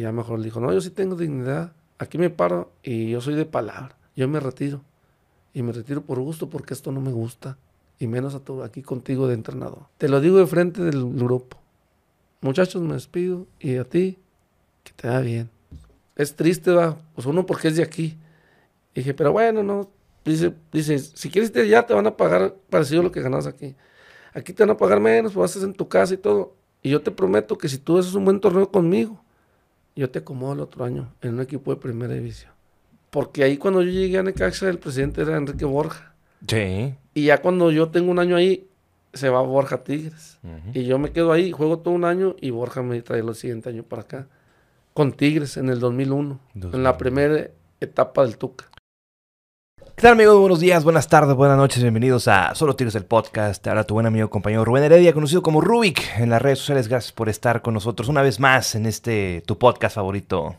Y ya mejor le dijo, no, yo sí tengo dignidad. Aquí me paro y yo soy de palabra. Yo me retiro. Y me retiro por gusto porque esto no me gusta. Y menos a todo aquí contigo de entrenador. Te lo digo de frente del grupo. Muchachos, me despido. Y a ti, que te va bien. Es triste, va. Pues uno porque es de aquí. dije, pero bueno, no. Dice, dice, si quieres ir allá te van a pagar parecido a lo que ganas aquí. Aquí te van a pagar menos, pues haces en tu casa y todo. Y yo te prometo que si tú haces un buen torneo conmigo, yo te acomodo el otro año en un equipo de primera división. Porque ahí cuando yo llegué a Necaxa, el presidente era Enrique Borja. Sí. Y ya cuando yo tengo un año ahí, se va Borja Tigres. Y yo me quedo ahí, juego todo un año y Borja me trae el siguiente año para acá. Con Tigres en el 2001, en la primera etapa del Tuca. ¿Qué tal amigos? Buenos días, buenas tardes, buenas noches, bienvenidos a Solo Tigres el Podcast. Ahora tu buen amigo compañero Rubén Heredia, conocido como Rubik en las redes sociales. Gracias por estar con nosotros una vez más en este tu podcast favorito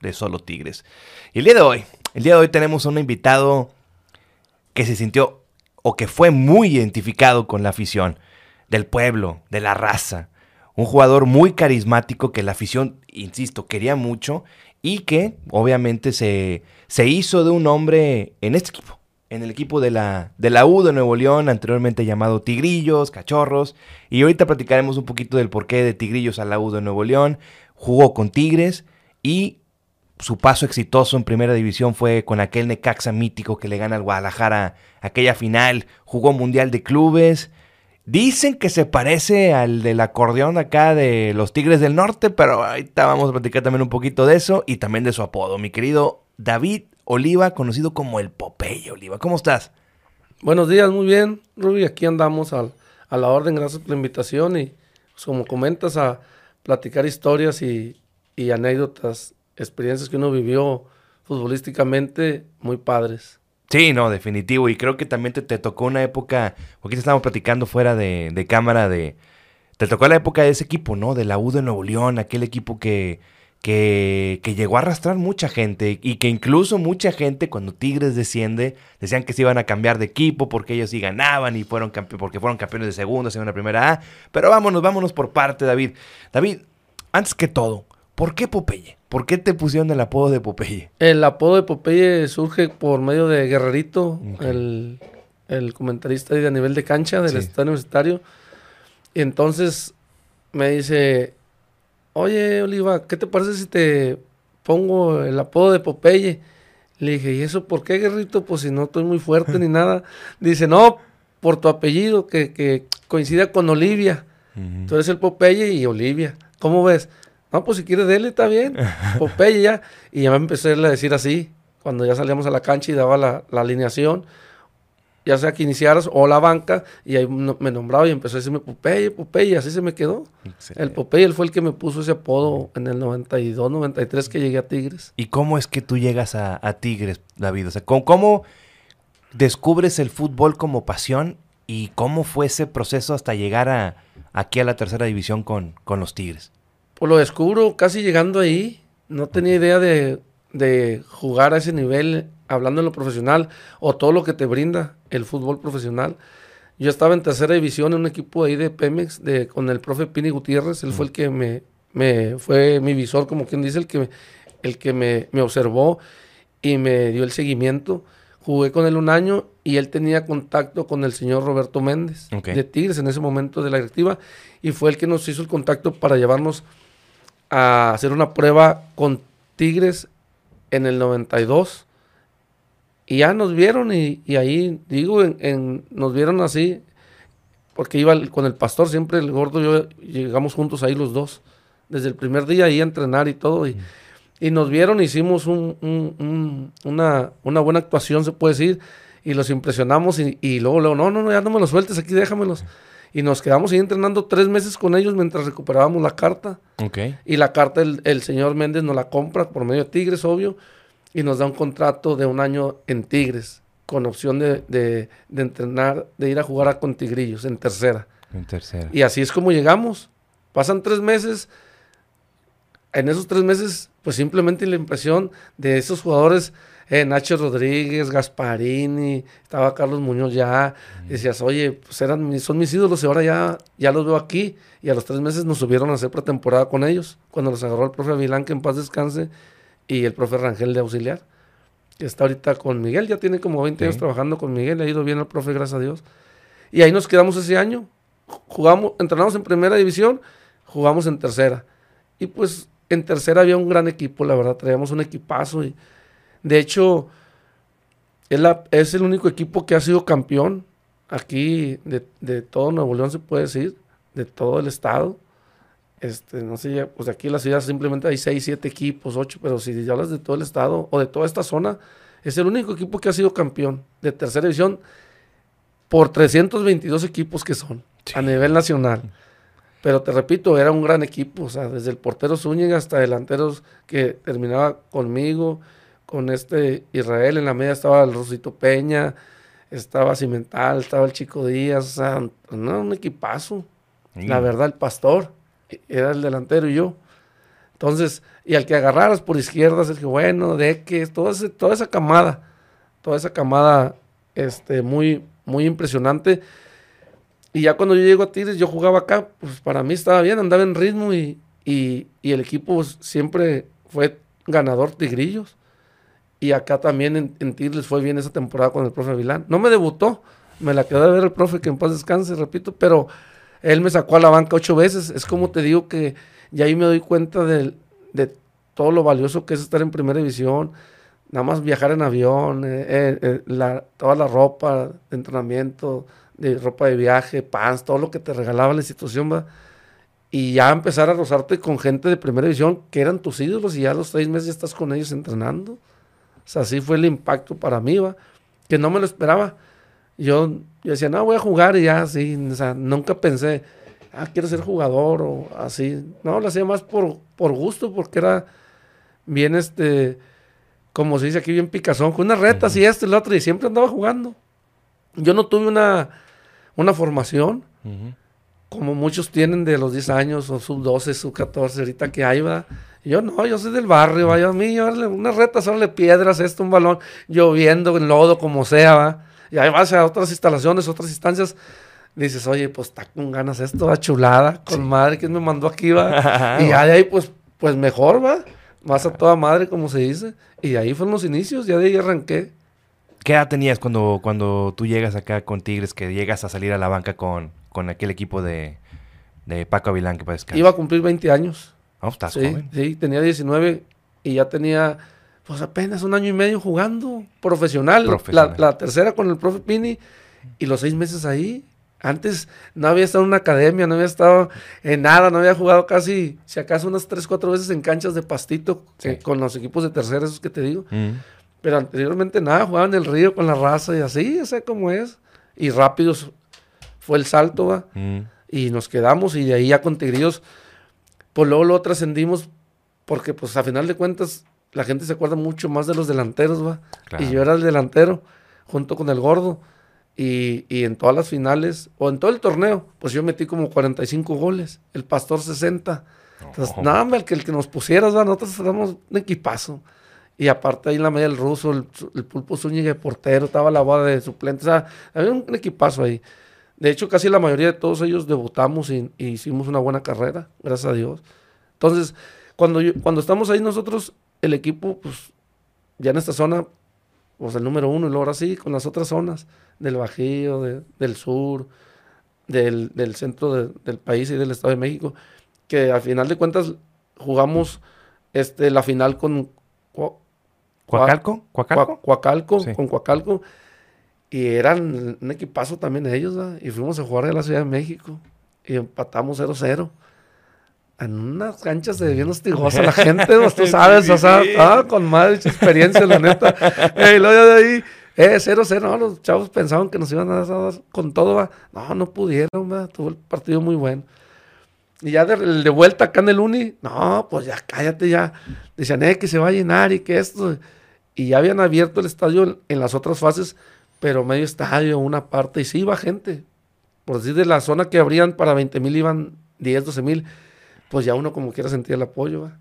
de Solo Tigres. Y el día de hoy, el día de hoy tenemos a un invitado que se sintió o que fue muy identificado con la afición del pueblo, de la raza. Un jugador muy carismático que la afición, insisto, quería mucho y que obviamente se, se hizo de un hombre en este equipo, en el equipo de la, de la U de Nuevo León, anteriormente llamado Tigrillos, Cachorros. Y ahorita platicaremos un poquito del porqué de Tigrillos a la U de Nuevo León. Jugó con Tigres y su paso exitoso en primera división fue con aquel Necaxa mítico que le gana al Guadalajara aquella final. Jugó Mundial de Clubes. Dicen que se parece al del acordeón acá de los Tigres del Norte, pero ahorita vamos a platicar también un poquito de eso y también de su apodo. Mi querido David Oliva, conocido como el Popeye Oliva. ¿Cómo estás? Buenos días, muy bien, Ruby. Aquí andamos a la orden. Gracias por la invitación y, pues, como comentas, a platicar historias y, y anécdotas experiencias que uno vivió futbolísticamente muy padres. Sí, no, definitivo. Y creo que también te, tocó una época, porque estábamos platicando fuera de, cámara, de... Te tocó la época de ese equipo, ¿no? De la U de Nuevo León, aquel equipo que, que, que, llegó a arrastrar mucha gente y que incluso mucha gente cuando Tigres desciende decían que se iban a cambiar de equipo porque ellos sí ganaban y fueron porque fueron campeones de segunda, segunda, primera A. Pero vámonos, vámonos por parte, David. David, antes que todo, ¿por qué Popeye? ¿Por qué te pusieron el apodo de Popeye? El apodo de Popeye surge por medio de Guerrerito, el, comentarista de a nivel de cancha del estadio universitario. Y entonces me dice, oye Oliva, ¿qué te parece si te pongo el apodo de Popeye? Le dije, ¿y eso por qué, Guerrito? Pues si no estoy muy fuerte ni nada. Dice, no, por tu apellido, que, que coincida con Olivia. Tú eres el Popeye y Olivia. ¿Cómo ves? No, pues si quiere dele, está bien. Popeye ya. Y ya me empecé a decir así, cuando ya salíamos a la cancha y daba la, alineación, ya sea que iniciaras o la banca, y ahí me nombraba y empezó a decirme Popeye, Popeye, y así se me quedó. El Popeye él fue el que me puso ese apodo en el 92, 93 que llegué a Tigres. ¿Y cómo es que tú llegas a, Tigres, David? O sea, ¿cómo, descubres el fútbol como pasión y cómo fue ese proceso hasta llegar a, aquí a la tercera división con, con los Tigres? Pues lo descubro casi llegando ahí. No tenía idea de, jugar a ese nivel, hablando en lo profesional, o todo lo que te brinda el fútbol profesional. Yo estaba en tercera división en un equipo ahí de Pemex de, con el profe Pini Gutiérrez. Él fue el que me, me, fue mi visor, como quien dice, el que, el que me, me observó y me dio el seguimiento. Jugué con él un año y él tenía contacto con el señor Roberto Méndez de Tigres en ese momento de la directiva y fue el que nos hizo el contacto para llevarnos a hacer una prueba con Tigres en el 92. Y ya nos vieron y, ahí, digo, en, nos vieron así, porque iba con el pastor, siempre el gordo y yo llegamos juntos ahí los dos, desde el primer día ahí a entrenar y todo. Y, y nos vieron, hicimos un, una, una, buena actuación, se puede decir, y los impresionamos y, y luego, luego, no, no, no, ya no me los sueltes aquí, déjamelos. Y nos quedamos ahí entrenando tres meses con ellos mientras recuperábamos la carta. Y la carta el, señor Méndez nos la compra por medio de Tigres, obvio, y nos da un contrato de un año en Tigres, con opción de, de, entrenar, de ir a jugar a con Tigrillos en tercera. En tercera. Y así es como llegamos. Pasan tres meses. En esos tres meses, pues simplemente la impresión de esos jugadores eh, Nacho Rodríguez, Gasparini, estaba Carlos Muñoz ya. Decías, oye, pues eran, son mis ídolos y ahora ya, ya los veo aquí. Y a los tres meses nos subieron a hacer pretemporada con ellos, cuando los agarró el profe Avilán, que en paz descanse, y el profe Rangel de auxiliar, que está ahorita con Miguel, ya tiene como 20 años trabajando con Miguel, le ha ido bien al profe, gracias a Dios. Y ahí nos quedamos ese año, jugamos, entrenamos en primera división, jugamos en tercera. Y pues en tercera había un gran equipo, la verdad, traíamos un equipazo y de hecho, es, es el único equipo que ha sido campeón aquí de, todo Nuevo León, se puede decir, de todo el estado. Este, no sé, pues aquí en la ciudad simplemente hay 6, 7 equipos, 8, pero si hablas de todo el estado o de toda esta zona, es el único equipo que ha sido campeón de tercera división por 322 equipos que son a nivel nacional. Pero te repito, era un gran equipo, o sea, desde el portero Zúñiga hasta delanteros que terminaba conmigo, con este Israel, en la media estaba el Rosito Peña, estaba Cimental, estaba el Chico Díaz, o sea, no, un equipazo. La verdad, el pastor era el delantero y yo. Entonces, y al que agarraras por izquierdas, es que bueno, de que toda, toda esa camada, toda esa camada este, muy, muy impresionante. Y ya cuando yo llego a Tigres, yo jugaba acá, pues para mí estaba bien, andaba en ritmo y, y, y el equipo siempre fue ganador tigrillos. Y acá también en, en fue bien esa temporada con el profe Vilán. No me debutó, me la quedó de ver el profe que en paz descanse, repito, pero él me sacó a la banca ocho veces. Es como te digo que ya ahí me doy cuenta de, de todo lo valioso que es estar en primera división. Nada más viajar en avión, eh, eh, eh, toda la ropa de entrenamiento, de ropa de viaje, pants, todo lo que te regalaba la institución, ¿va? y ya empezar a rozarte con gente de primera división que eran tus ídolos y ya los seis meses ya estás con ellos entrenando. O sea, así fue el impacto para mí, ¿va? que no me lo esperaba. Yo, yo decía, no, voy a jugar y ya, así, o sea, nunca pensé, ah, quiero ser jugador o así. No, lo hacía más por, por gusto, porque era bien, este, como se dice aquí, bien picazón, con unas retas y esto y lo otro, y siempre andaba jugando. Yo no tuve una, una formación, como muchos tienen de los 10 años, o sub 12, sub 14, ahorita que hay, yo no, yo soy del barrio, vaya a mí, darle unas retas, darle piedras, esto, un balón, lloviendo, en lodo, como sea, va. Y ahí vas a otras instalaciones, otras instancias. Dices, oye, pues está con ganas esto, va chulada, con madre, ¿quién me mandó aquí, va? y ya de ahí, pues, pues mejor, va. Más a toda madre, como se dice. Y ahí fueron los inicios, ya de ahí arranqué. ¿Qué edad tenías cuando, cuando tú llegas acá con Tigres, que llegas a salir a la banca con, con aquel equipo de, de Paco Avilán que parece Iba a cumplir 20 años. Oh, estás sí, joven. Sí, tenía 19 y ya tenía pues apenas un año y medio jugando profesional. La, tercera con el profe Pini y los seis meses ahí. Antes no había estado en una academia, no había estado en nada, no había jugado casi, si acaso unas tres, cuatro veces en canchas de pastito eh, con los equipos de tercera, esos que te digo. Mm. Pero anteriormente nada, jugaba en el río con la raza y así, o sea como es. Y rápido fue el salto, ¿va? Mm. Y nos quedamos y de ahí ya con Tigrillos pues luego lo trascendimos porque pues a final de cuentas la gente se acuerda mucho más de los delanteros, va. Y yo era el delantero junto con el gordo. Y, en todas las finales, o en todo el torneo, pues yo metí como 45 goles, el Pastor 60. Entonces, nada, el que, el que nos pusieras, ¿va? nosotros éramos un equipazo. Y aparte ahí en la media el ruso, el, pulpo Zúñiga de portero, estaba la boda de suplente, o sea, había un equipazo ahí. De hecho, casi la mayoría de todos ellos debutamos y, hicimos una buena carrera, gracias a Dios. Entonces, cuando, cuando estamos ahí nosotros, el equipo, pues, ya en esta zona, pues el número uno, y luego ahora sí, con las otras zonas, del Bajío, del sur, del, centro del país y del Estado de México, que al final de cuentas jugamos este, la final con... ¿Cuacalco? ¿Cuacalco? Cuacalco, con Cuacalco y eran un equipazo también ellos, y fuimos a jugar en la Ciudad de México y empatamos 0-0. En unas canchas de bien hostigosa la gente, tú sabes, o sea, ah, con más experiencia, la neta. y luego de ahí, eh, 0-0, no, los chavos pensaban que nos iban a dar con todo, ¿va? no, no pudieron, ¿va? tuvo el partido muy bueno. Y ya de, de, vuelta acá en el Uni, no, pues ya cállate, ya. Decían, eh, que se va a llenar y que esto. Y ya habían abierto el estadio en las otras fases pero medio estadio, una parte, y sí iba gente. Por decir, de la zona que abrían para 20 mil iban 10, 12 mil. pues ya uno como quiera sentir el apoyo. ¿va?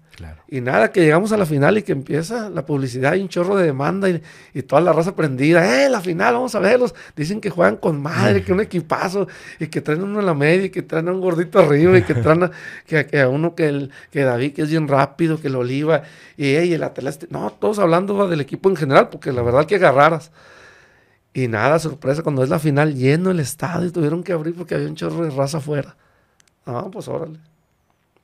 Y nada, que llegamos a la final y que empieza la publicidad y un chorro de demanda y, toda la raza prendida. ¡Eh, la final, vamos a verlos! Dicen que juegan con madre, que un equipazo y que traen uno en la media y que traen a un gordito arriba y que traen a, que, a uno que, el, que David, que es bien rápido, que el Oliva y, el Atlas. No, todos hablando del equipo en general, porque la verdad que agarraras. Y nada, sorpresa, cuando es la final, lleno el estadio, tuvieron que abrir porque había un chorro de raza afuera. No, pues órale.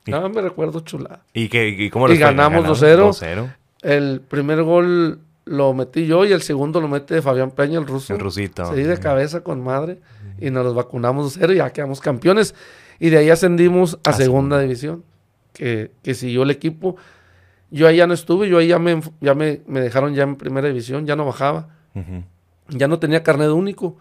No, me recuerdo chula. ¿Y, qué, y cómo Y ganamos 2-0. El primer gol lo metí yo y el segundo lo mete Fabián Peña, el ruso. El rusito. Sí, de cabeza con madre. Y nos los vacunamos 2-0 y ya quedamos campeones. Y de ahí ascendimos a, segunda, división, que, que, siguió el equipo. Yo ahí ya no estuve, yo ahí ya me, ya me, dejaron ya en primera división, ya no bajaba. Ya no tenía carnet único.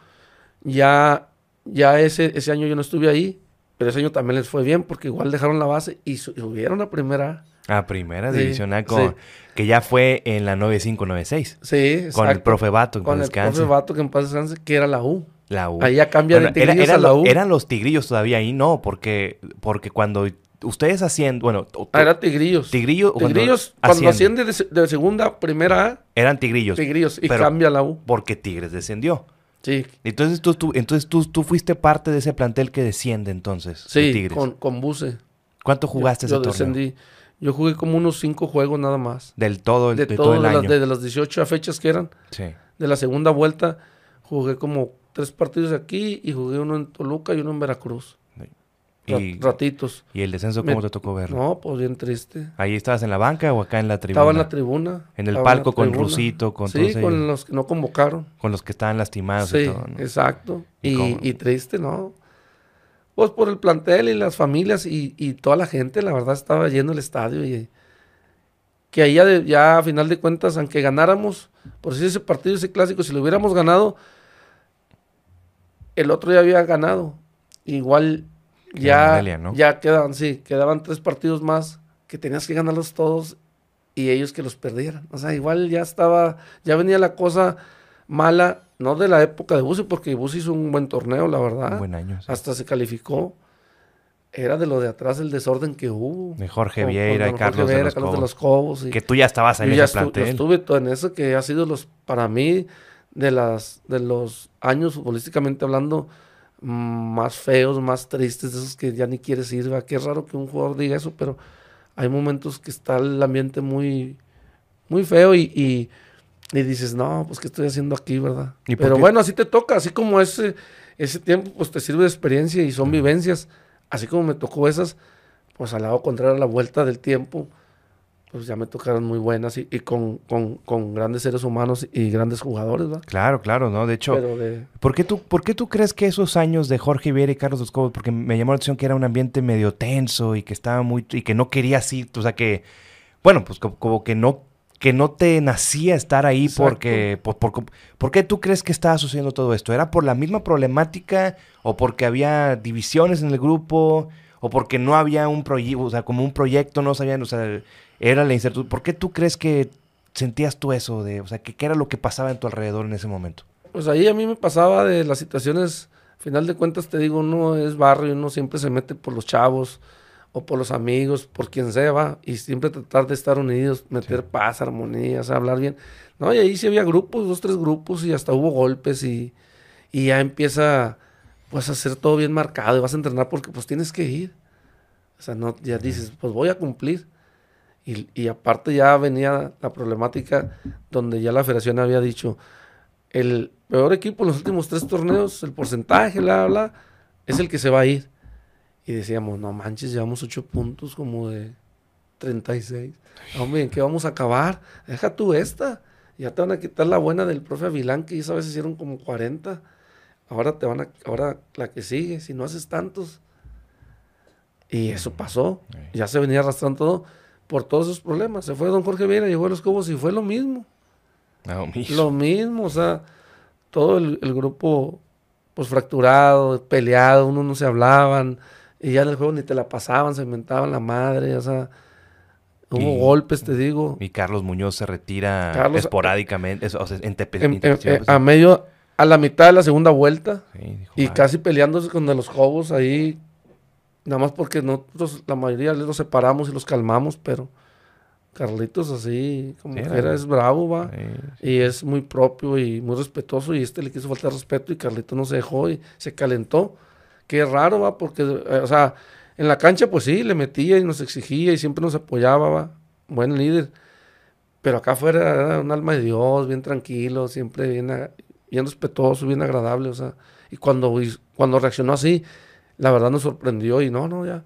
Ya, ya ese, ese año yo no estuve ahí. Pero ese año también les fue bien porque igual dejaron la base y subieron a primera. A primera división A, que ya fue en la 9596. Sí, exacto. Con el profe Vato, Con el profe Vato que en paz descanse, que era la U. La U. Ahí ya cambia de tigrillos a la U. Eran los tigrillos todavía ahí, no, porque, porque cuando ustedes hacían, bueno... Ah, era tigrillos. Tigrillo, tigrillos, cuando, asciende de, segunda primera A... Eran tigrillos. Tigrillos, y cambia la U. Porque Tigres descendió. Sí. Entonces tú, tú, entonces tú, tú fuiste parte de ese plantel que desciende entonces. Sí, con, con Buse. ¿Cuánto jugaste yo, ese yo descendí. Yo jugué como unos cinco juegos nada más. Del todo el, de, todo, el año. Las, de las 18 fechas que eran. Sí. De la segunda vuelta jugué como tres partidos aquí y jugué uno en Toluca y uno en Veracruz. Y, ratitos. ¿Y el descenso cómo te tocó verlo? No, pues bien triste. ¿Ahí estabas en la banca o acá en la tribuna? Estaba en la tribuna. En el palco con Rusito, con Sí, con los que no convocaron. Con los que estaban lastimados sí, y todo, exacto. Y, triste, ¿no? Pues por el plantel y las familias y, toda la gente, la verdad, estaba lleno el estadio y que ahí ya, ya a final de cuentas, aunque ganáramos, por si ese partido, ese clásico, si lo hubiéramos ganado, el otro ya había ganado. Igual ya, ya quedaban, sí, quedaban tres partidos más que tenías que ganarlos todos y ellos que los perdieran. O sea, igual ya estaba, ya venía la cosa mala, no de la época de Busi, porque Busi hizo un buen torneo, la verdad. Un buen año. Hasta se calificó. Era de lo de atrás el desorden que hubo. De Jorge Vieira y Carlos, de, los Cobos. que tú ya estabas en ese plantel. Yo estuve todo en eso, que ha sido los, para mí, de, las, de los años futbolísticamente hablando, más feos, más tristes, de esos que ya ni quieres ir. ¿va? Qué raro que un jugador diga eso, pero hay momentos que está el ambiente muy, muy feo y, y, dices, no, pues qué estoy haciendo aquí, ¿verdad? pero bueno, así te toca, así como ese, ese tiempo, pues te sirve de experiencia y son vivencias. Así como me tocó esas, pues al lado contrario, a la vuelta del tiempo, pues ya me tocaron muy buenas y, con, grandes seres humanos y grandes jugadores, ¿verdad? Claro, claro, ¿no? De hecho, ¿por, qué tú, ¿por qué tú crees que esos años de Jorge Viera y Carlos Dos Cobos, porque me llamó la atención que era un ambiente medio tenso y que estaba muy, y que no querías ir, o sea que, bueno, pues como, que no que no te nacía estar ahí porque... Por, por, qué tú crees que estaba sucediendo todo esto? ¿Era por la misma problemática o porque había divisiones en el grupo o porque no había un proyecto, o sea, como un proyecto, no sabían, o sea, era la incertidumbre. ¿Por qué tú crees que sentías tú eso? De, o sea, ¿qué, era lo que pasaba en tu alrededor en ese momento? Pues ahí a mí me pasaba de las situaciones, al final de cuentas te digo, uno es barrio, uno siempre se mete por los chavos o por los amigos, por quien sea, va, y siempre tratar de estar unidos, meter paz, armonía, hablar bien. No, y ahí sí había grupos, dos, tres grupos, y hasta hubo golpes, y, y ya empieza pues a hacer todo bien marcado, y vas a entrenar porque pues tienes que ir. O sea, no, ya dices, pues voy a cumplir. Y, aparte ya venía la problemática donde ya la federación había dicho, el peor equipo en los últimos tres torneos, el porcentaje, bla, bla, es el que se va a ir. Y decíamos, no manches, llevamos ocho puntos como de 36. Hombre, ¿en qué vamos a acabar? Deja tú esta. Ya te van a quitar la buena del profe Avilán, que esa vez hicieron como 40. Ahora te van a, ahora la que sigue, si no haces tantos. Y eso pasó. Ya se venía arrastrando todo por todos esos problemas. Se fue don Jorge Vieira, llegó a los Cobos y fue lo mismo. Lo mismo, o sea, todo el, grupo pues fracturado, peleado, uno no se hablaban, y ya en el juego ni te la pasaban, se inventaban la madre, o sea, hubo golpes, te digo. Y Carlos Muñoz se retira esporádicamente, o sea, en, eh, a medio, a la mitad de la segunda vuelta, y casi peleándose con los Cobos ahí nada más porque nosotros, la mayoría los separamos y los calmamos, pero Carlitos así, como que era, es bravo, va. Y es muy propio y muy respetuoso. Y este le quiso faltar respeto y Carlitos no se dejó y se calentó. Qué raro, va, porque, eh, o sea, en la cancha, pues sí, le metía y nos exigía y siempre nos apoyaba, va. Buen líder. Pero acá afuera era un alma de Dios, bien tranquilo, siempre bien, bien respetuoso, bien agradable, o sea. Y cuando, cuando reaccionó así, la verdad nos sorprendió y no, no, ya.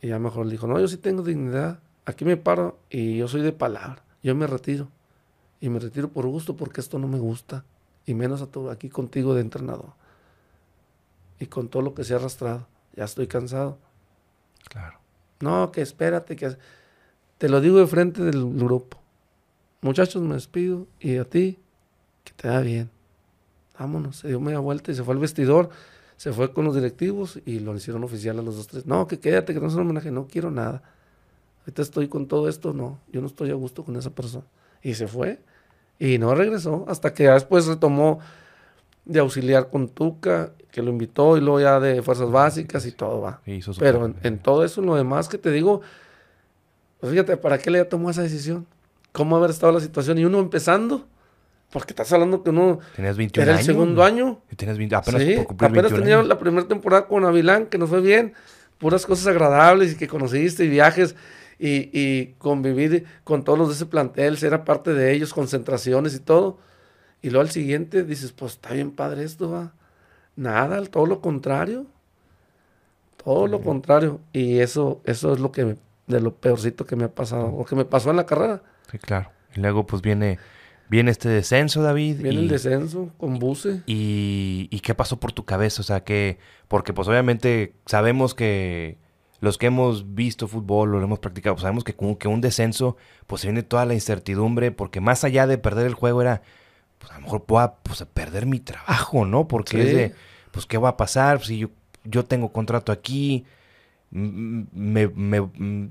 Y ya mejor le dijo, no, yo sí tengo dignidad aquí me paro y yo soy de palabra, yo me retiro. Y me retiro por gusto porque esto no me gusta. Y menos a todo aquí contigo de entrenador. Y con todo lo que se ha arrastrado. Ya estoy cansado. Claro. No, que espérate, que... Te lo digo de frente del grupo. Muchachos, me despido. Y a ti, que te da bien. Vámonos. Se dio media vuelta y se fue al vestidor. Se fue con los directivos y lo hicieron oficial a los dos, tres. No, que quédate, que no es un homenaje. No quiero nada ahorita estoy con todo esto, no, yo no estoy a gusto con esa persona. Y se fue y no regresó hasta que después retomó de auxiliar con Tuca, que lo invitó y luego ya de fuerzas básicas y todo va. Pero en, todo eso, lo demás que te digo, pues fíjate, ¿para qué le tomó esa decisión? ¿Cómo haber estado la situación? Y uno empezando, porque estás hablando que uno Tenías 21 era el segundo año. Y tenías 20, apenas sí, apenas tenía la primera temporada con Avilán, que nos fue bien, puras cosas agradables y que conociste y viajes y, convivir con todos los de ese plantel, ser parte de ellos, concentraciones y todo. Y luego al siguiente dices, pues está bien padre esto, va. Nada, todo lo contrario. Todo lo contrario. Y eso, eso es lo que de lo peorcito que me ha pasado, o que me pasó en la carrera. Sí, claro. Y luego pues viene, viene este descenso, David. Viene el descenso con Buce. Y, y, qué pasó por tu cabeza? O sea, que, porque pues obviamente sabemos que los que hemos visto fútbol o lo hemos practicado, pues sabemos que como que un descenso, pues se viene toda la incertidumbre, porque más allá de perder el juego era, pues a lo mejor pueda pues, perder mi trabajo, ¿no? Porque es de, pues qué va a pasar si yo, yo tengo contrato aquí, me,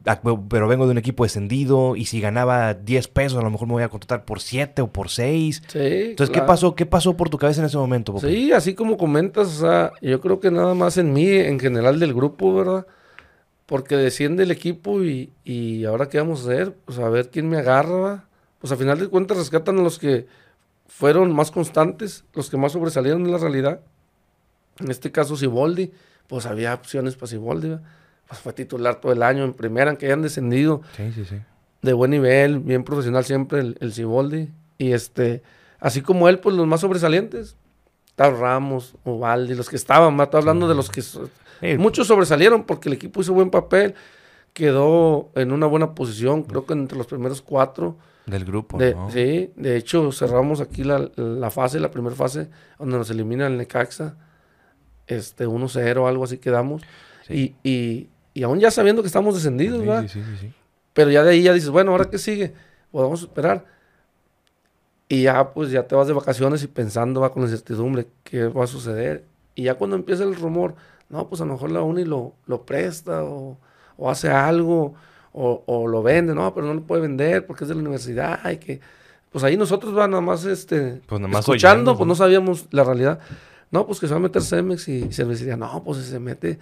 ah, pero vengo de un equipo descendido y si ganaba 10 pesos a lo mejor me voy a contratar por 7 o por 6. Sí, Entonces, ¿qué pasó? ¿Qué pasó por tu cabeza en ese momento? Sí, así como comentas, o sea, yo creo que nada más en mí, en general del grupo, ¿verdad? porque desciende el equipo y, y, ahora qué vamos a hacer, pues a ver quién me agarra. Pues a final de cuentas rescatan a los que fueron más constantes, los que más sobresalieron de la realidad. En este caso Siboldi, pues había opciones para Siboldi, pues fue titular todo el año en primera, aunque hayan descendido. Sí, sí, sí. De buen nivel, bien profesional siempre el, el Siboldi. Y este, así como él, pues los más sobresalientes, Tal Ramos, Ubaldi, los que estaban, estoy hablando de los que Muchos sobresalieron porque el equipo hizo buen papel, quedó en una buena posición, creo que entre los primeros cuatro. Del grupo, Sí, de hecho cerramos aquí la, fase, la primera fase, donde nos elimina el Necaxa, este 1-0, algo así quedamos. Y, y, y, aún ya sabiendo que estamos descendidos, ¿verdad? Sí, sí, sí, Pero ya de ahí ya dices, bueno, ¿ahora qué sigue? Podemos esperar. Y ya, pues ya te vas de vacaciones y pensando, va con la incertidumbre, qué va a suceder. Y ya cuando empieza el rumor, no, pues a lo mejor la uni lo, lo presta o, hace algo o, lo vende, no, pero no lo puede vender porque es de la universidad y que... Pues ahí nosotros va nada más este, pues nada más escuchando, pues no sabíamos la realidad. No, pues que se va a meter Cemex y, y cervecería. No, pues si se mete,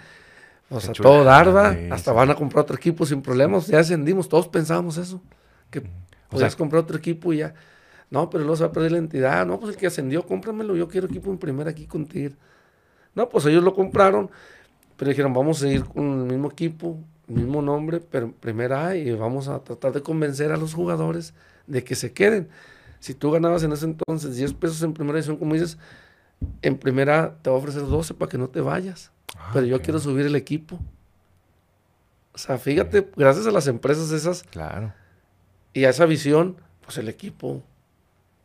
o sea, todo darva, hasta van a comprar otro equipo sin problemas. Ya ascendimos, todos pensábamos eso, que podías comprar otro equipo y ya. No, pero luego se va a perder la entidad. No, pues el que ascendió, cómpramelo, yo quiero equipo en primera aquí contigo. No, pues ellos lo compraron, pero dijeron, vamos a seguir con el mismo equipo, mismo nombre, pero en primera y vamos a tratar de convencer a los jugadores de que se queden. Si tú ganabas en ese entonces 10 pesos en primera edición, como dices, en primera te va a ofrecer 12 para que no te vayas. Ah, pero yo quiero subir el equipo. O sea, fíjate, gracias a las empresas esas. Claro. Y a esa visión, pues el equipo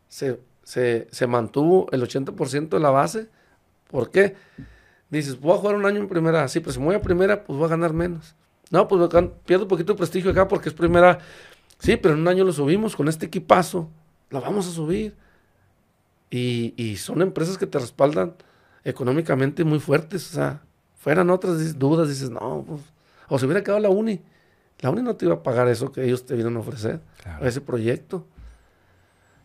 se, se, se mantuvo el 80% de la base ¿Por qué? Dices, voy a jugar un año en primera. Sí, pero si me voy a primera, pues voy a ganar menos. No, pues pierdo un poquito de prestigio acá porque es primera. Sí, pero en un año lo subimos con este equipazo. Lo vamos a subir. Y, son empresas que te respaldan económicamente muy fuertes. O sea, fueran otras dudas, dices, no, pues. O si hubiera quedado la uni. La uni no te iba a pagar eso que ellos te vienen a ofrecer. Ese proyecto.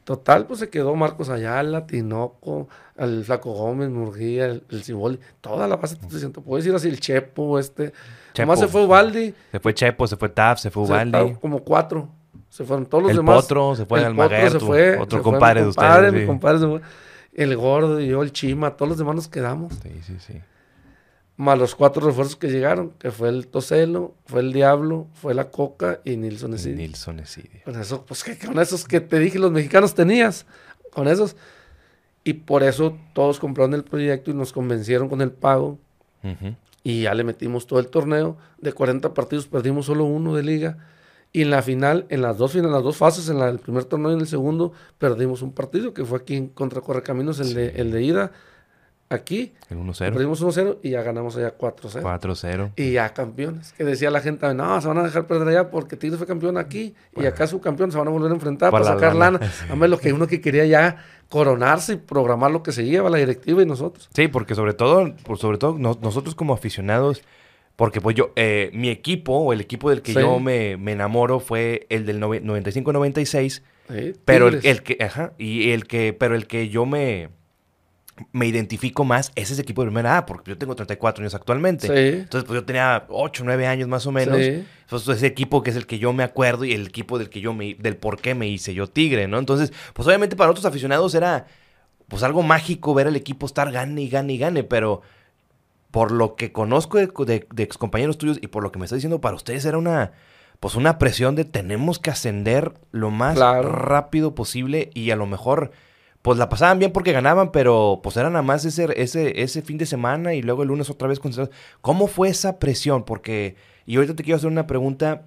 Total, pues se quedó Marcos Ayala, Tinoco, el Flaco Gómez, Murguía, el, el Ciboli, toda la base, te siento, puedes decir así, el Chepo, este. Chepo. Nomás se fue Ubaldi. Se fue Chepo, se fue Taf, se fue se- Ubaldi. Como cuatro. Se fueron todos los El demás. Potro, se fue El Almaguer, Potro se tu- fue, otro se fue compadre mi de compadre, ustedes, mi sí. compadre se fue. El gordo y yo, el Chima, todos los demás nos quedamos. Sí, sí, sí. Más los cuatro refuerzos que llegaron, que fue el Tocelo, fue el Diablo, fue la Coca y Nilson Esidio. Nilson Esidio. Con eso, pues que con esos que te dije los mexicanos tenías, con esos. Y por eso todos compraron el proyecto y nos convencieron con el pago. Y ya le metimos todo el torneo. De 40 partidos perdimos solo uno de liga. Y en la final, en las dos, en las dos fases, en la del primer torneo y en el segundo, perdimos un partido que fue aquí en contra Correcaminos, el, de, el de ida, aquí. El 1-0. Perdimos 1-0 y ya ganamos allá 4-0. 4-0. Y ya campeones. Que decía la gente, no, se van a dejar perder allá porque Tigres fue campeón aquí y acá su campeón se van a volver a enfrentar para la sacar lana. lana. Además, lo que uno que quería ya coronarse y programar lo que se lleva la directiva y nosotros. Sí, porque sobre todo, por sobre todo no- nosotros como aficionados, porque pues yo, eh, mi equipo o el equipo del que Sí. yo me, me enamoro fue el del nove- 95-96, Sí, pero el, el que, ajá, y el que, pero el que yo me, me identifico más es ese equipo de primera A, porque yo tengo 34 años actualmente. Sí. Entonces, pues yo tenía 8, 9 años más o menos. Sí. Entonces, ese equipo que es el que yo me acuerdo y el equipo del que yo me, del por qué me hice yo tigre, ¿no? Entonces, pues obviamente para otros aficionados era pues algo mágico ver al equipo estar gane y gane y gane, pero por lo que conozco de, de, de excompañeros tuyos y por lo que me estás diciendo, para ustedes era una pues una presión de tenemos que ascender lo más Claro. rápido posible y a lo mejor pues la pasaban bien porque ganaban, pero pues era nada más ese, ese, ese fin de semana y luego el lunes otra vez concentrados. ¿Cómo fue esa presión? Porque, y ahorita te quiero hacer una pregunta,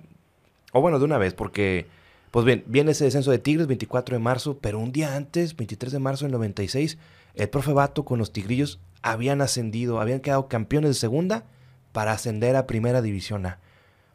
o bueno, de una vez, porque, pues bien, viene ese descenso de Tigres 24 de marzo, pero un día antes, 23 de marzo del 96, el profe Bato con los Tigrillos habían ascendido, habían quedado campeones de segunda para ascender a primera división A.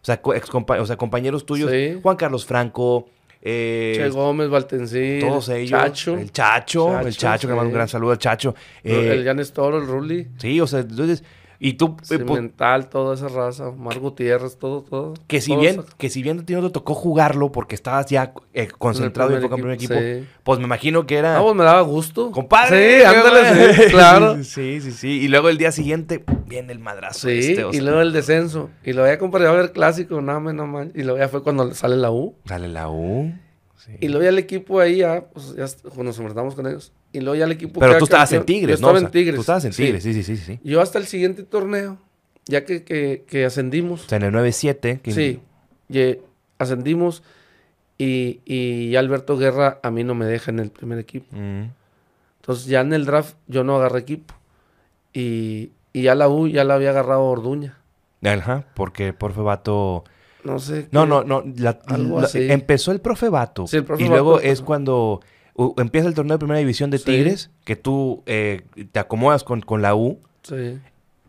O sea, o sea compañeros tuyos, Sí. Juan Carlos Franco, eh, Che Gómez, Valtencín, todos ellos. Chacho, El Chacho, el Chacho, Chacho, que manda un sí. gran saludo al Chacho. Eh, el Jan Toro, el Ruli, sí, o sea, entonces, y tú, eh, pues, Cimental, toda esa raza, Mar Gutiérrez, todo, todo. que si todo bien, eso. que si bien a ti no te tocó jugarlo porque estabas ya eh, concentrado en el primer equipo, equipo, sí. pues me imagino que era... Ah, pues me daba gusto. ¡Compadre! Sí, ándale, sí, claro. Sí, sí, sí. Y luego el día siguiente viene el madrazo Sí, este, y luego el descenso. Y lo había comparado a ver clásico, nada más, nada más. Y luego ya fue cuando sale la U. Sale la U. sí. Y luego ya el equipo ahí, ya, pues ya est- nos enfrentamos con ellos. Y luego ya el equipo. Pero tú estabas en. Tigres, Yo ¿no? estaba O sea, en Tigres. Tú estabas en. Tigres, sí, sí, sí, sí. Yo hasta el siguiente torneo, ya que, que, que ascendimos. O sea, en el 9-7. que- Sí, ye- ascendimos. Y, y Alberto Guerra a mí no me deja en el primer equipo. Mm. Entonces ya en el draft yo no agarré equipo. Y, y ya la U ya la había agarrado Orduña. Ajá, porque profe Vato... No sé. No, no, no. la- Algo la- así. empezó el profe Vato. Sí, el profe y luego es cuando uh, empieza el torneo de primera división de Sí. Tigres, que tú eh, te acomodas con, con la U. Sí.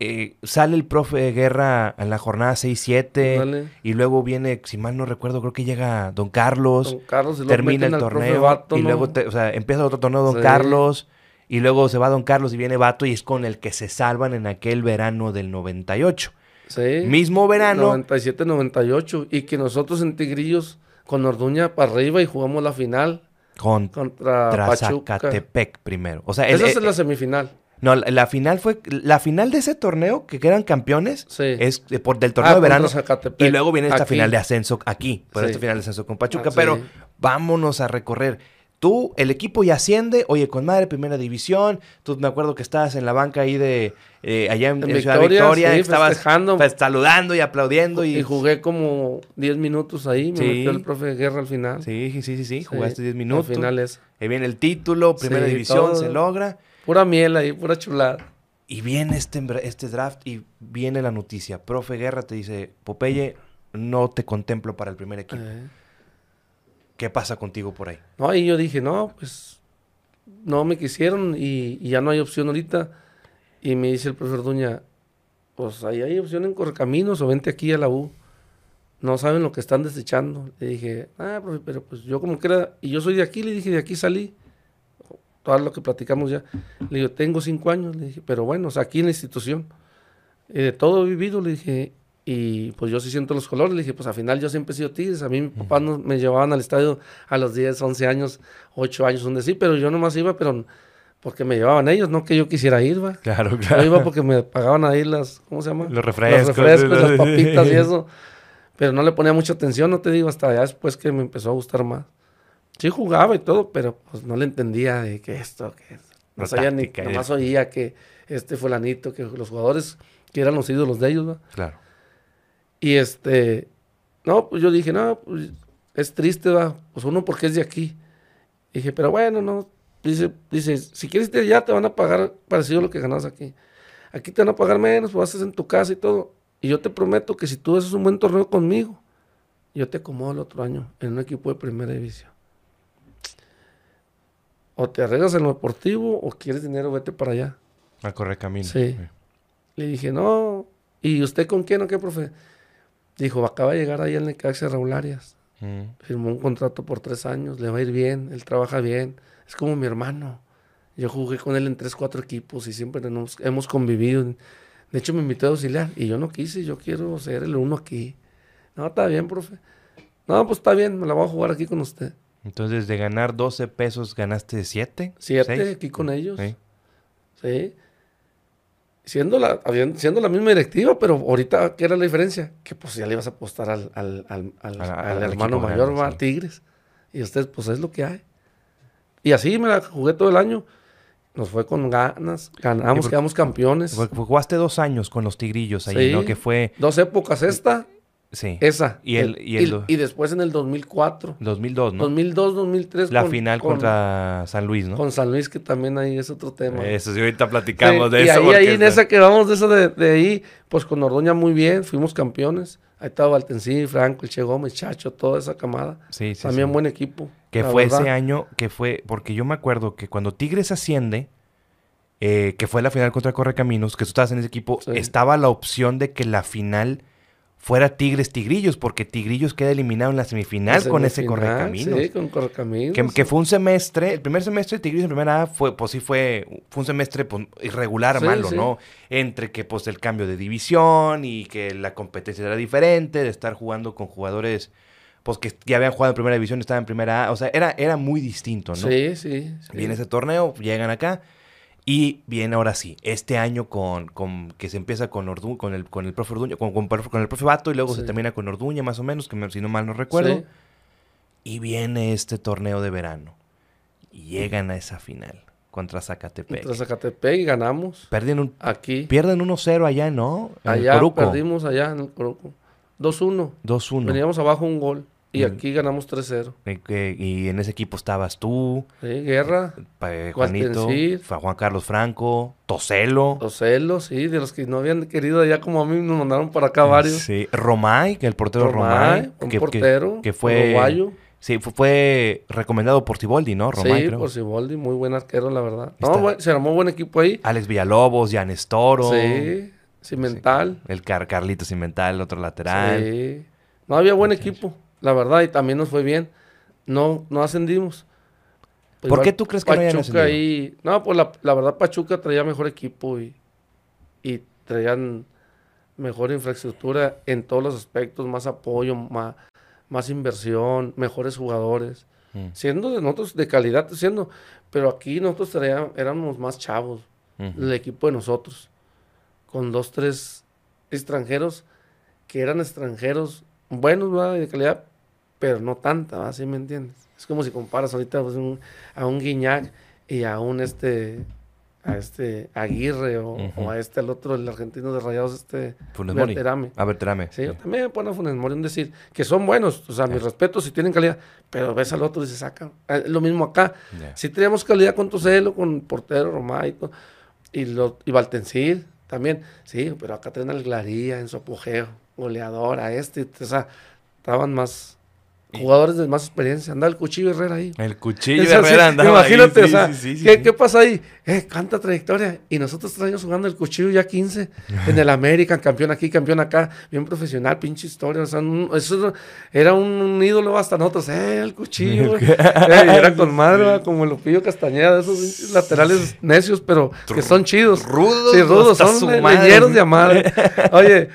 eh, sale el profe Guerra en la jornada 6-7. Dale. Y luego viene, si mal no recuerdo, creo que llega Don Carlos. Don Carlos y luego termina el torneo. Y luego, te- o sea, empieza otro torneo Don Sí. Carlos. Y luego se va Don Carlos y viene Vato y es con el que se salvan en aquel verano del 98. Sí. Mismo verano. 97-98. Y que nosotros en Tigrillos con Orduña para arriba y jugamos la final Contra contra Pachuca. Zacatepec primero. O sea, el- Esa eh, es la semifinal. no, la, la final fue. La final de ese torneo, que quedan campeones, Sí. es de- por, del torneo Ah, de verano. contra. Y luego viene esta Aquí. final de ascenso aquí. Por Sí. esta final de ascenso con Pachuca. Ah, pero sí. vámonos a recorrer. Tú, el equipo ya asciende, oye, con madre, primera división. Tú me acuerdo que estabas en la banca ahí de eh, allá en, En en Victoria, Victoria, sí, estabas festejando. pues, saludando y aplaudiendo. Y, Y jugué como 10 minutos ahí. Me Sí. metió el profe Guerra al final. Sí, sí, sí, sí, jugaste 10 Al minutos. final es Ahí viene el título, primera división, todo. se logra. pura miel ahí, pura chulada. Y viene este, este draft y viene la noticia. Profe Guerra te dice, Popeye, no te contemplo para el primer equipo. Eh. ¿Qué pasa contigo por ahí? No, y yo dije, no, pues no me quisieron y, y ya no hay opción ahorita. Y me dice el profesor Duña, pues ahí hay opción en Correcaminos o vente aquí a la U. No saben lo que están desechando. Le dije, ah, profe, pero pues yo como que era, y yo soy de aquí, le dije, de aquí salí. Todo lo que platicamos ya. Le digo, tengo cinco años, le dije, pero bueno, o sea, aquí en la institución. Y de todo he vivido, le dije, Y pues yo sí siento los colores. Le dije, pues al final yo siempre he sido Tigres. A mí mis papás no- me llevaban al estadio a los 10, 11 años, 8 años, donde sí, pero yo nomás iba, pero porque me llevaban ellos, no que yo quisiera ir, va. Claro, Yo claro. iba porque me pagaban ahí las, ¿cómo se llama? Los refrescos. Los refrescos, las papitas y eso. Pero no le ponía mucha atención, no te digo, hasta ya después que me empezó a gustar más. Sí jugaba y todo, pero pues no le entendía de que esto, que no sabía ni, nomás oía que este fulanito, que los jugadores que eran los ídolos de ellos, ¿va? Claro. Y este, no, pues yo dije, no, pues es triste, va. Pues uno porque es de aquí. Dije, pero bueno, no. Dice, dice, si quieres irte allá te van a pagar parecido a lo que ganas aquí. Aquí te van a pagar menos, pues haces en tu casa y todo. Y yo te prometo que si tú haces un buen torneo conmigo, yo te acomodo el otro año en un equipo de primera división. O te arreglas en lo deportivo o quieres dinero, vete para allá. A correr camino. Sí. Le dije, no. ¿Y usted con quién o qué, profe? Dijo, acaba de llegar ahí el Necaxa Raúl Arias. Mm. Firmó un contrato por tres años, le va a ir bien, él trabaja bien. Es como mi hermano. Yo jugué con él en tres, cuatro equipos y siempre nos, hemos convivido. De hecho, me invitó a auxiliar y yo no quise, yo quiero ser el uno aquí. No, está bien, profe. No, pues está bien, me la voy a jugar aquí con usted. Entonces, de ganar 12 pesos, ganaste 7. Siete aquí con ellos. Sí. Sí. Siendo la, siendo la misma directiva, pero ahorita, ¿qué era la diferencia? Que pues ya le ibas a apostar al, al, al, al- hermano mayor, grande, va, sí. Tigres. Y ustedes, pues es lo que hay. Y así me la jugué todo el año. Nos fue con ganas, ganamos, por- quedamos campeones. Jugaste dos años con los tigrillos ahí, Sí. ¿no? Que fue. Dos épocas, esta, Sí. esa. Y el- y el y después en el 2004. 2002, ¿no? 2002, 2003. La con- final con- contra San Luis, ¿no? Con San Luis, que también ahí es otro tema. Eso sí, ahorita platicamos Sí, de y eso. ahí, porque ahí en esa que vamos de eso de, de ahí, pues con Ordoña muy bien, fuimos campeones. Ahí estaba Valtencín, Franco, el Che Gómez, Chacho, toda esa camada. Sí, sí, También sí. buen equipo. Que fue verdad. ese año, que fue, porque yo me acuerdo que cuando Tigres asciende, eh, que fue la final contra Correcaminos, que tú estabas en ese equipo, Sí. estaba la opción de que la final fuera Tigres Tigrillos, porque Tigrillos queda eliminado en la semifinal La con ese Correcaminos. Sí, con Correcaminos. Que, que fue un semestre, el primer semestre de Tigrillos en primera A fue, pues sí fue, fue un semestre pues, irregular, Sí, malo, sí. ¿no? Entre que pues el cambio de división y que la competencia era diferente, de estar jugando con jugadores pues que ya habían jugado en primera división, estaban en primera A, o sea, era, era muy distinto, ¿no? Sí, sí. sí. Viene ese torneo, llegan acá y viene ahora sí, este año con, con que se empieza con Ordu, con el con el profe Orduña, con, con, con el profe Bato y luego se termina con Orduña más o menos, que me- si no mal no recuerdo. Sí. Y viene este torneo de verano. Y llegan a esa final contra Zacatepec. Contra Zacatepec y ganamos. Pierden, un, Aquí. pierden 1-0 allá, ¿no? En Allá perdimos allá en el Coruco. 2-1. 2-1. Veníamos abajo un gol. Y aquí ganamos 3-0. Eh, que- Y en ese equipo estabas tú, Sí, guerra. eh, Juanito, Juan Carlos Franco, Toselo. Los celos, sí, de los que no habían querido allá como a mí nos mandaron para acá varios. Sí, Romay, que el portero Romay, Romay. un que, portero que fue, uruguayo. Sí, fu- fue, recomendado por Tiboldi, ¿no? Romay, sí, creo. por Siboldi, muy buen arquero, la verdad. No, buen- se armó buen equipo ahí. Alex Villalobos, Jan Estoro. Sí, Cimental. El Car Carlito Cimental, el otro lateral. Sí. No había buen equipo, la verdad, y también nos fue bien. No, no ascendimos. Pues ¿Por qué tú crees que no hayan Pachuca ascendido? ahí. No, pues la, la verdad, Pachuca traía mejor equipo y, y traían mejor infraestructura en todos los aspectos, más apoyo, más, más inversión, mejores jugadores. Mm, Siendo de nosotros de calidad, siendo, pero aquí nosotros traía- éramos más chavos, ujú. el equipo de nosotros, con dos, tres extranjeros que eran extranjeros buenos, ¿verdad? y de calidad, pero no tanta, ¿verdad? ¿sí me entiendes? Es como si comparas ahorita pues, un- a un Guiñac y a un este a este Aguirre o, o a este al otro, el argentino de Rayados, este Funes Mori. Berterame. A ver, tráeme. Sí, yo también me pongo a Funes Mori un decir que son buenos, o sea, mi Ya. respeto si tienen calidad, pero ves al otro y dices, saca. Es lo mismo acá. Ya. Si teníamos calidad con Toselo, con portero Romay y, lo, y Valtencid también. Sí, pero acá traen al Glaría en su apogeo, goleador, a este, o sea, estaban más jugadores de más experiencia. Anda el Cuchillo Herrera ahí. El cuchillo Herrera andaba ahí, Imagínate, sí, o sea, sí, ¿qué, qué pasa ahí? Eh, canta trayectoria. Y nosotros tres años jugando el cuchillo ya 15 en el América, campeón aquí, campeón acá, bien profesional, pinche historia. O sea, un- eso era un, un ídolo hasta nosotros. Eh, el cuchillo. Eh, era con madre, como el Lupillo Castañeda, esos laterales necios, pero que son chidos. Rudos, Sí, rudos, son leñeros de a madre. Oye,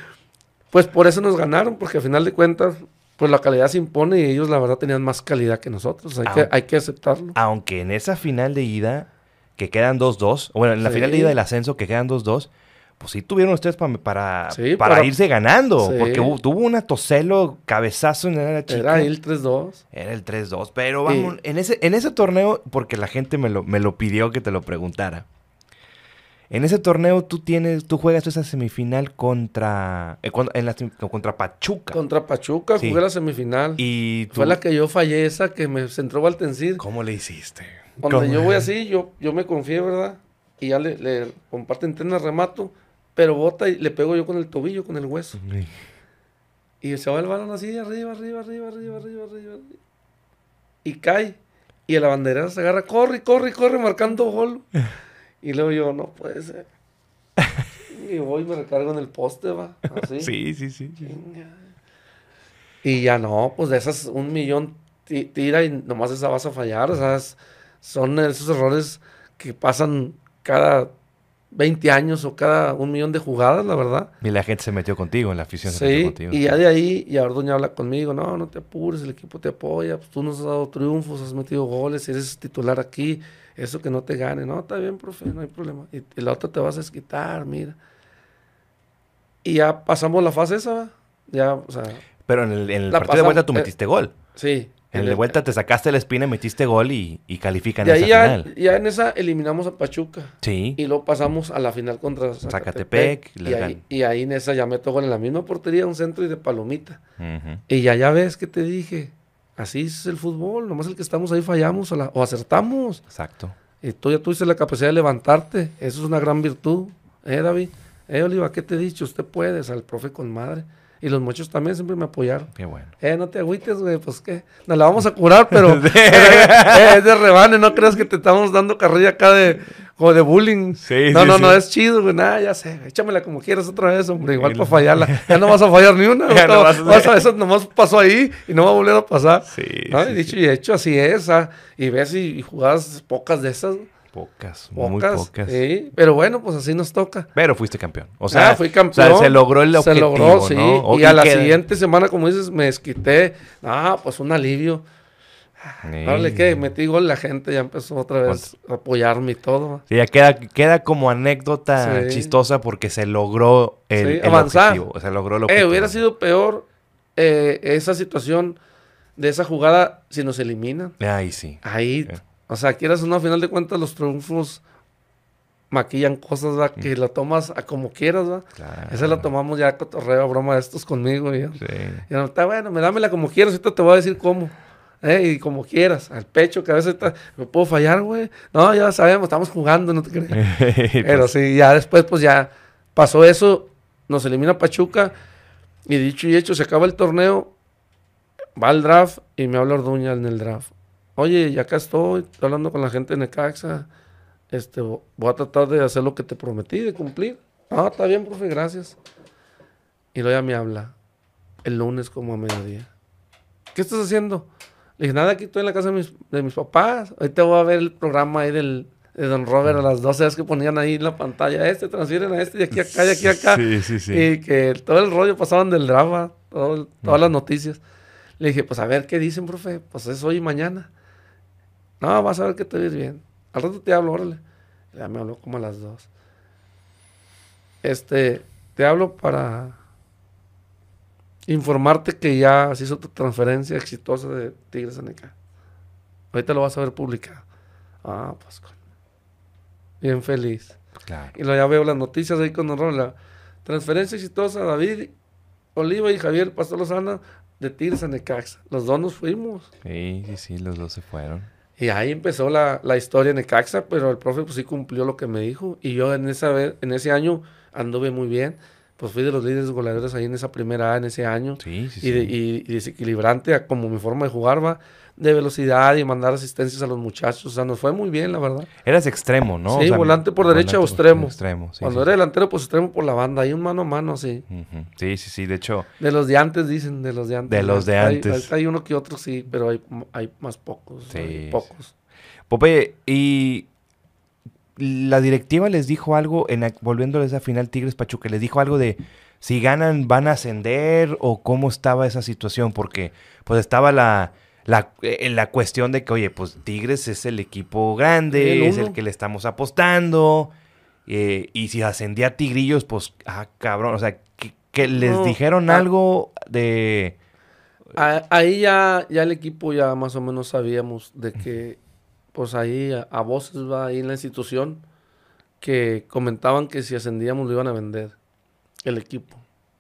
Pues por eso nos ganaron, porque al final de cuentas, pues la calidad se impone y ellos la verdad tenían más calidad que nosotros. Hay, que, Ah. hay que aceptarlo. Aunque en esa final de ida, que quedan 2-2, o bueno, en la Sí. final de ida del ascenso, que quedan 2-2, pues sí tuvieron ustedes pa- para, Sí, para, para- irse ganando. Sí. Porque hubo- tuvo una toselo, cabezazo en la chica. Era el 3-2. Era el 3-2. Pero vamos, en, ese, en ese torneo, porque la gente me lo, me lo pidió que te lo preguntara. En ese torneo tú tienes, tú juegas esa semifinal contra, eh, en la, contra Pachuca. Contra Pachuca Sí. jugué la semifinal. y tú, Fue la que yo fallé esa que me centró Valtencid. ¿Cómo le hiciste? Cuando ¿Cómo? yo voy así, yo, yo me confié, ¿verdad? Y ya le, le comparto remato, pero bota y le pego yo con el tobillo, con el hueso. Y se va el balón así, arriba, arriba, arriba, arriba, arriba, arriba. Y cae. Y el abanderero se agarra, corre, corre, corre, marcando gol. Y luego yo, no puede ser. Y voy y me recargo en el poste, va. Así. Sí, sí, sí. Chinga. Y ya no, pues de esas un millón ti- tira y nomás esa vas a fallar. O sea, es- son esos errores que pasan cada 20 años o cada un millón de jugadas, la verdad. Y la gente se metió contigo, en la afición se metió Sí, contigo. y ya de ahí, y Orduña habla conmigo, no, no te apures, el equipo te apoya, pues tú nos has dado triunfos, has metido goles, eres titular aquí, eso que no te gane, no, está bien, profe, no hay problema. Y, y la otra te vas a desquitar, mira. Y ya pasamos la fase esa, ya, o sea, Pero en el, en el partido de vuelta tú eh, metiste gol. sí. En el de vuelta te sacaste la espina, metiste gol y, y califican esa ahí ya, final. ya en esa eliminamos a Pachuca. Sí. Y luego pasamos a la final contra Zacatepec, Zacatepec. y, ahí, y ahí en esa ya meto gol en la misma portería, un centro y de palomita. Y ya, ya ves que te dije, así es el fútbol, nomás el que estamos ahí fallamos o, la- o acertamos. Exacto. Y tú ya tuviste la capacidad de levantarte, eso es una gran virtud, ¿eh, David? Eh, Oliva, ¿qué te he dicho? Usted puede, el profe con madre. Y los muchachos también siempre me apoyaron. Qué bueno. Eh, no te agüites, güey, pues qué. Nos la vamos a curar, pero eh, es de rebane, no creas que te estamos dando carrilla acá de, como de bullying. Sí, no, sí, no, sí. no, es chido, güey, nada, ya sé, échamela como quieras otra vez, hombre, igual para fallarla. Ya no vas a fallar ni una, Ya no vas, vas a- a- eso nomás pasó ahí y no va a volver a pasar. Sí, ¿no? sí, y dicho y hecho, así es, ah, y ves y, y jugadas pocas de esas, Pocas, pocas, muy pocas. sí, pero bueno, pues así nos toca. Pero fuiste campeón. O sea, Ah, fui campeón. o sea, se logró el Se objetivo, logró, sí. y a la queda- siguiente semana, como dices, me desquité. Ah, pues un alivio. Sí. Órale, que metí gol, la gente ya empezó otra vez a apoyarme y todo. Sí, ya queda, queda como anécdota Sí. chistosa porque se logró el, Sí, el avanzar. objetivo. Se logró el Eh, objetivo. hubiera sido peor eh, esa situación de esa jugada si nos eliminan. Ay, sí. Ahí, o sea, quieras o no, a final de cuentas los triunfos maquillan cosas, ¿va? Que lo tomas a como quieras, ¿va? Claro. Esa la tomamos ya cotorreo, broma de estos conmigo. Y Sí. y no, está bueno, me dámela como quieras, ahorita te voy a decir cómo. ¿Eh? Y como quieras, al pecho, que a veces está- me puedo fallar, güey. No, ya sabemos, estamos jugando, no te creas. Pero Pues, sí, ya después, pues ya pasó eso, nos elimina Pachuca, y dicho y hecho, se acaba el torneo, va al draft, y me habla Orduña en el draft. Oye, y acá estoy, estoy hablando con la gente de Necaxa, este, vo- voy a tratar de hacer lo que te prometí, de cumplir. Ah, está bien, profe, gracias. Y luego ya me habla, el lunes como a mediodía. ¿Qué estás haciendo? Le dije, nada, aquí estoy en la casa de mis, de mis papás. Ahorita voy a ver el programa ahí del, de Don Robert a las 12 horas que ponían ahí en la pantalla. Este, transfieren a este, de aquí a acá, de aquí a acá. Sí, sí, sí. Y que todo el rollo pasaban del drama, todo- todas las noticias. Le dije, pues a ver qué dicen, profe. Pues es hoy y mañana. No, vas a ver que te ves bien. Al rato te hablo, órale. Ya me habló como a las dos. Este, te hablo para informarte que ya se hizo tu transferencia exitosa de Tigres a Necaxa. Ahorita lo vas a ver publicado. Ah, pues bien feliz. Claro. Y luego ya veo las noticias ahí con horror. La transferencia exitosa, David Oliva y Javier Pastor Lozana de Tigres a Necaxa. Los dos nos fuimos. Sí, sí, sí, los dos se fueron. Y ahí empezó la, la historia en Necaxa, pero el profe pues sí cumplió lo que me dijo. Y yo en, esa vez, en ese año anduve muy bien. Pues fui de los líderes goleadores ahí en esa primera A en ese año. Sí, sí, sí. Y, de- y- y desequilibrante a como mi forma de jugar va. De velocidad y mandar asistencias a los muchachos. O sea, nos fue muy bien, la verdad. Eras extremo, ¿no? Sí, volante por derecha o volante extremo. extremo, sí, Cuando sí, era delantero, pues extremo por la banda. Hay un mano a mano así. Ujú. Sí, sí, sí. De hecho, De los de antes, dicen, de los de antes. De los de antes. Hay, hay uno que otro, sí, pero hay, hay más pocos. Sí, hay pocos. Pope, y la directiva les dijo algo, en, volviendo a final Tigres Pachuca, les dijo algo de si ganan van a ascender o cómo estaba esa situación, porque pues estaba la, la, eh, la cuestión de que, oye, pues Tigres es el equipo grande, El es el que le estamos apostando, eh, y si ascendía Tigrillos, pues, ah, cabrón, o sea, que, que les No, dijeron ah. algo de... Ahí ya, ya el equipo ya más o menos sabíamos de que, pues ahí a, a voces va ahí en la institución, que comentaban que si ascendíamos lo iban a vender el equipo.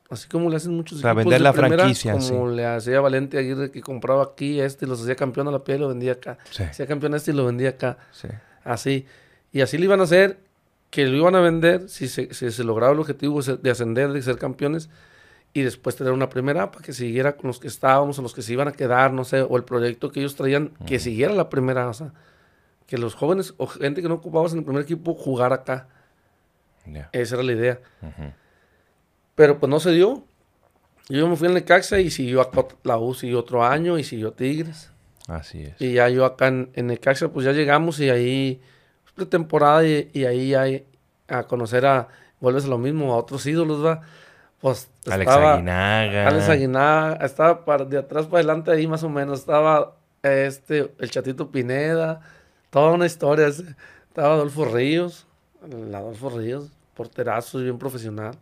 Así como le hacen muchos Para equipos vender de la primera, franquicia, Como le hacía Valente Aguirre que compraba aquí este y los hacía campeón a la piel y lo vendía acá. Sí, Hacía campeón este y lo vendía acá. sí. Así. Y así lo iban a hacer, que lo iban a vender si se, si se lograba el objetivo de de ascender, de ser campeones, y después tener una primera para que siguiera con los que estábamos o los que se iban a quedar, no sé, o el proyecto que ellos traían, que siguiera la primera, o sea, que los jóvenes o gente que no ocupabas en el primer equipo jugara acá. Ya. Esa era la idea. Ujú. Pero pues no se dio. Yo me fui al Necaxa y siguió acá la U, siguió otro año y siguió Tigres. Así es. Y ya yo acá en, en Necaxa, pues ya llegamos y ahí, pues, pretemporada y, y ahí ya a conocer a, vuelves a lo mismo, a otros ídolos, va. Pues Alex estaba Aguinaga. Alex Aguinaga, estaba para- de atrás para adelante ahí más o menos, estaba este, el Chatito Pineda, toda una historia. Estaba Adolfo Ríos, el Adolfo Ríos, porterazo y bien profesional.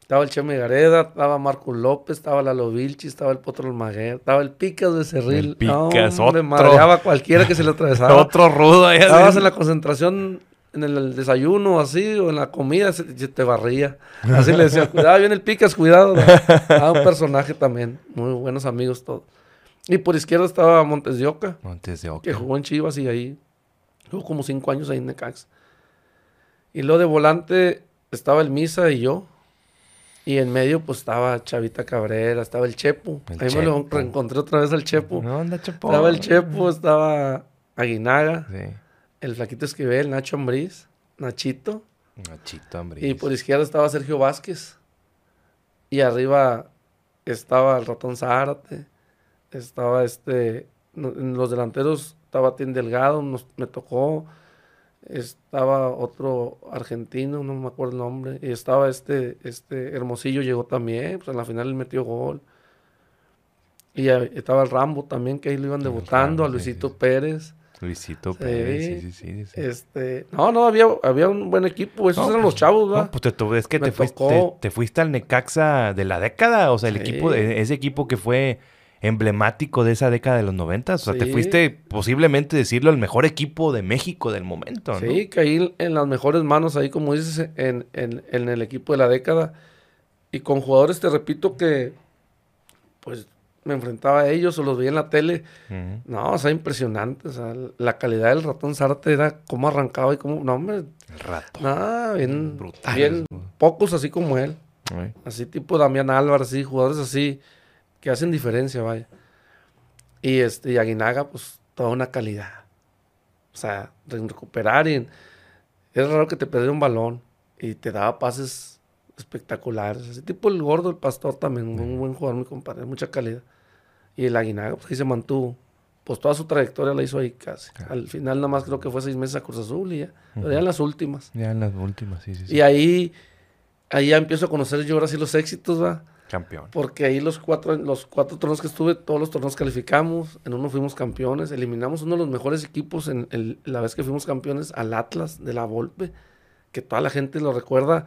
Estaba el Cheme Gareda, estaba Marco López, estaba Lalo Vilchi, estaba el Potro Almaguer, estaba el Picas de Cerril. El Picas, No, hombre, otro. madreaba a cualquiera que se le atravesaba. Otro rudo ahí. Estabas así. en la concentración, en el desayuno así, o en la comida, se, se te barría. Así le decía, cuidado, viene el picas, cuidado. Ah, un personaje también, muy buenos amigos todos. Y por izquierda estaba Montes de Oca, Montes de Oca. que jugó en Chivas y ahí, jugó como cinco años ahí en Necax. Y luego de volante estaba el Misa y yo. Y en medio pues estaba Chavita Cabrera, estaba el Chepo. El ahí me lo Chepo. reencontré otra vez al Chepo. ¿Qué onda, Chapo? Estaba el Chepo, estaba Aguinaga, Sí. el Flaquito Esquivel, Nacho Ambriz, Nachito. Nachito, hombre. Y por izquierda estaba Sergio Vázquez. Y arriba estaba el Ratón Zárate. Estaba este. En los delanteros estaba Tim Delgado, nos- me tocó. Estaba otro argentino, no me acuerdo el nombre. Y estaba este, este Hermosillo, llegó también. Pues en la final él metió gol. Y estaba el Rambo también, que ahí lo iban debutando, a Rambo, Luisito sí. Pérez. Luisito Sí. Pérez. Sí, sí, sí. Este, no, no, había, había un buen equipo. Esos No, eran pues, los chavos, ¿va? No, pues te, es que te fuiste, tocó- te fuiste al Necaxa de la década. O sea, el equipo, de- ese equipo que fue emblemático de esa década de los 90. O sea, te fuiste posiblemente decirlo el mejor equipo de México del momento, ¿no? Sí, caí en las mejores manos ahí, como dices, en, en- en el equipo de la década. Y con jugadores, te repito, que pues me enfrentaba a ellos o los veía en la tele. No, o sea, impresionante. O sea, la calidad del ratón Zárate era cómo arrancaba y cómo. No, hombre, El rato. nada, bien. Brutales, bien pocos así como él. Así tipo Damián Álvarez, así, jugadores así que hacen diferencia, vaya. Y este, y Aguinaga, pues, toda una calidad. O sea, recuperar y es raro que te perdiera un balón y te daba pases espectaculares. Ese tipo el gordo, el pastor también, un buen jugador, mi compadre, mucha calidad. Y el Aguinaga, pues ahí se mantuvo. Pues toda su trayectoria la hizo ahí casi. Al final nada más creo que fue seis meses a Cruz Azul y ya. Pero ya en las últimas. Ya en las últimas, sí, sí, sí. Y ahí, ahí ya empiezo a conocer yo ahora sí los éxitos, va. Campeón. Porque ahí los cuatro, los cuatro torneos que estuve, todos los torneos calificamos, en uno fuimos campeones, eliminamos uno de los mejores equipos en el- la vez que fuimos campeones al Atlas de la Volpe, que toda la gente lo recuerda.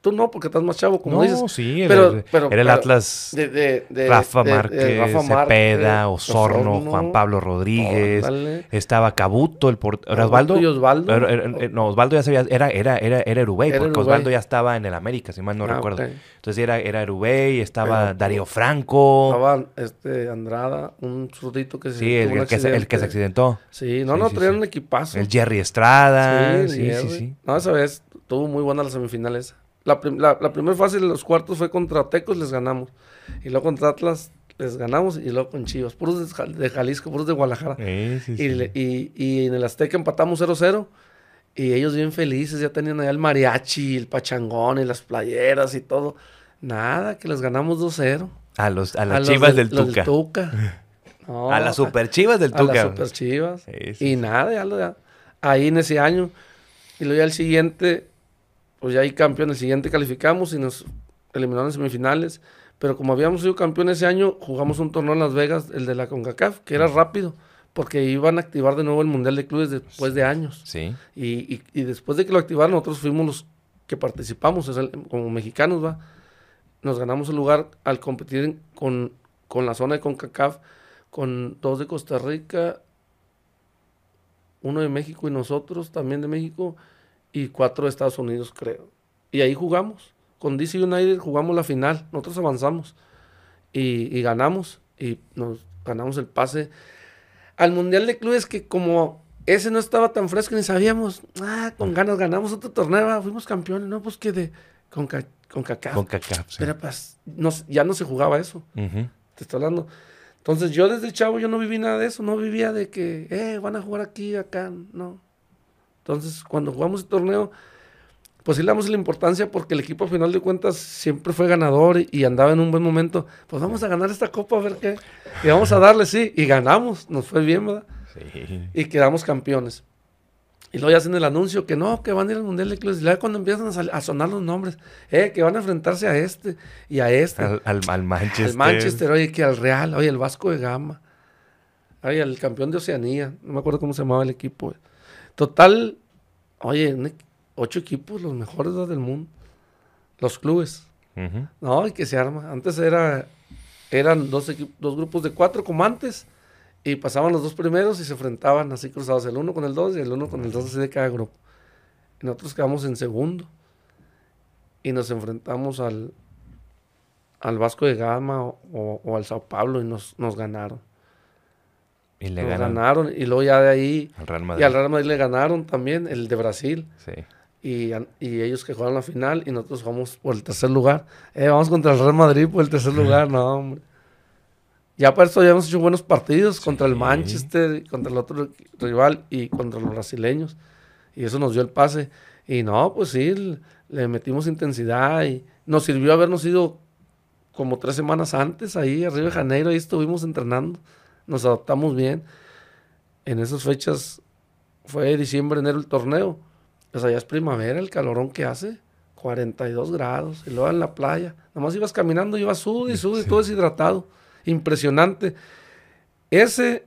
Tú no, porque estás más chavo, como no, dices. sí, pero- el- pero- era el Atlas De, de- de- Rafa Márquez, Rafa Cepeda, Osorno, Osorno, Juan Pablo Rodríguez, estaba Cabuto, el portero. Osvaldo. y Osvaldo. Era- era- era- no, Osvaldo ya sabía, era, era, era, era Urubey, Era porque. Osvaldo ya estaba en el América, si mal no Ah, recuerdo. Entonces era, era Urubey, estaba Pero- Darío Franco. Estaba este Andrada, un zurdito que se sí, el, que se, el que se accidentó. Sí, no, Sí, no, sí, traían sí. un equipazo. El Jerry Estrada. Sí, Jerry. sí, sí. No, esa vez tuvo muy buena la semifinal esa. La, prim- la, la primera fase de los cuartos fue contra Tecos, les ganamos. Y luego contra Atlas les ganamos y luego con Chivas. Puros de, Jal- de Jalisco, puros de Guadalajara. Sí, sí, Y, le- y, y en el Azteca empatamos 0-0. Y ellos bien felices, ya tenían allá el mariachi, el pachangón y las playeras y todo. Nada, que les ganamos 2-0. A, los, a las A los chivas del- del los Tuca. Tuca. No, a las super chivas del a las Tuca. super chivas. Sí, sí, y nada, ya lo ya- ahí en ese año. Y luego ya el siguiente, pues ya ahí campeón, el siguiente calificamos y nos eliminaron en semifinales. Pero como habíamos sido campeones ese año, jugamos un torneo en Las Vegas, el de la CONCACAF, que era rápido, porque iban a activar de nuevo el Mundial de Clubes después de años. Sí. Y, y- y después de que lo activaron, nosotros fuimos los que participamos, o sea, como mexicanos, ¿va? Nos ganamos el lugar al competir en- con, con la zona de CONCACAF, con dos de Costa Rica, uno de México y nosotros también de México, y cuatro de Estados Unidos, creo. Y ahí jugamos. Con DC United jugamos la final, nosotros avanzamos y, y ganamos, y nos ganamos el pase al Mundial de Clubes que como ese no estaba tan fresco ni sabíamos, ah, con ganas ganamos otro torneo, ah, fuimos campeones, no, pues que de con, ca- con CACAF. Con sí. Pero pues no ya no se jugaba eso, te estoy hablando. Entonces yo desde chavo yo no viví nada de eso, no vivía de que, eh, van a jugar aquí, acá, no. Entonces cuando jugamos el torneo, pues sí le damos la importancia porque el equipo a final de cuentas siempre fue ganador y, y andaba en un buen momento. Pues vamos a ganar esta copa a ver qué. Y vamos a darle, sí, y ganamos, nos fue bien, ¿verdad? Sí. y quedamos campeones. Y luego ya hacen el anuncio que no, que van a ir al Mundial de Clubes. Y luego cuando empiezan a, sonar los nombres, eh, que van a enfrentarse a este y a este. Al, al, al Manchester. Al Manchester, oye, que al Real, oye, el Vasco de Gama. Oye, el campeón de Oceanía. No me acuerdo cómo se llamaba el equipo. Total, oye, ocho equipos, los mejores del mundo. Los clubes. No, y que se arma. Antes era, eran dos, dos grupos de cuatro como antes. Y pasaban los dos primeros y se enfrentaban así cruzados, el uno con el dos y el uno con el dos así de cada grupo. Y nosotros quedamos en segundo. Y nos enfrentamos al, al Vasco de Gama o, o- o al Sao Paulo y nos, nos ganaron. Y le ganaron. Y luego ya de ahí. al Real Y Madrid. al Real Madrid le ganaron también, el de Brasil. Sí. Y, y ellos que jugaron la final y nosotros jugamos por el tercer lugar. Eh, vamos contra el Real Madrid por el tercer lugar, no, hombre. Ya para esto ya hemos hecho buenos partidos contra el. Manchester, contra el otro rival y contra los brasileños. Y eso nos dio el pase. Y no, pues sí, le metimos intensidad y nos sirvió habernos ido como tres semanas antes ahí, arriba de Janeiro, ahí estuvimos entrenando. Nos adaptamos bien. En esas fechas fue diciembre, enero el torneo. Sea, ya es primavera, el calorón que hace. 42 grados. Y luego en la playa. Nomás ibas caminando, ibas sud y sud y todo deshidratado. Impresionante. Ese,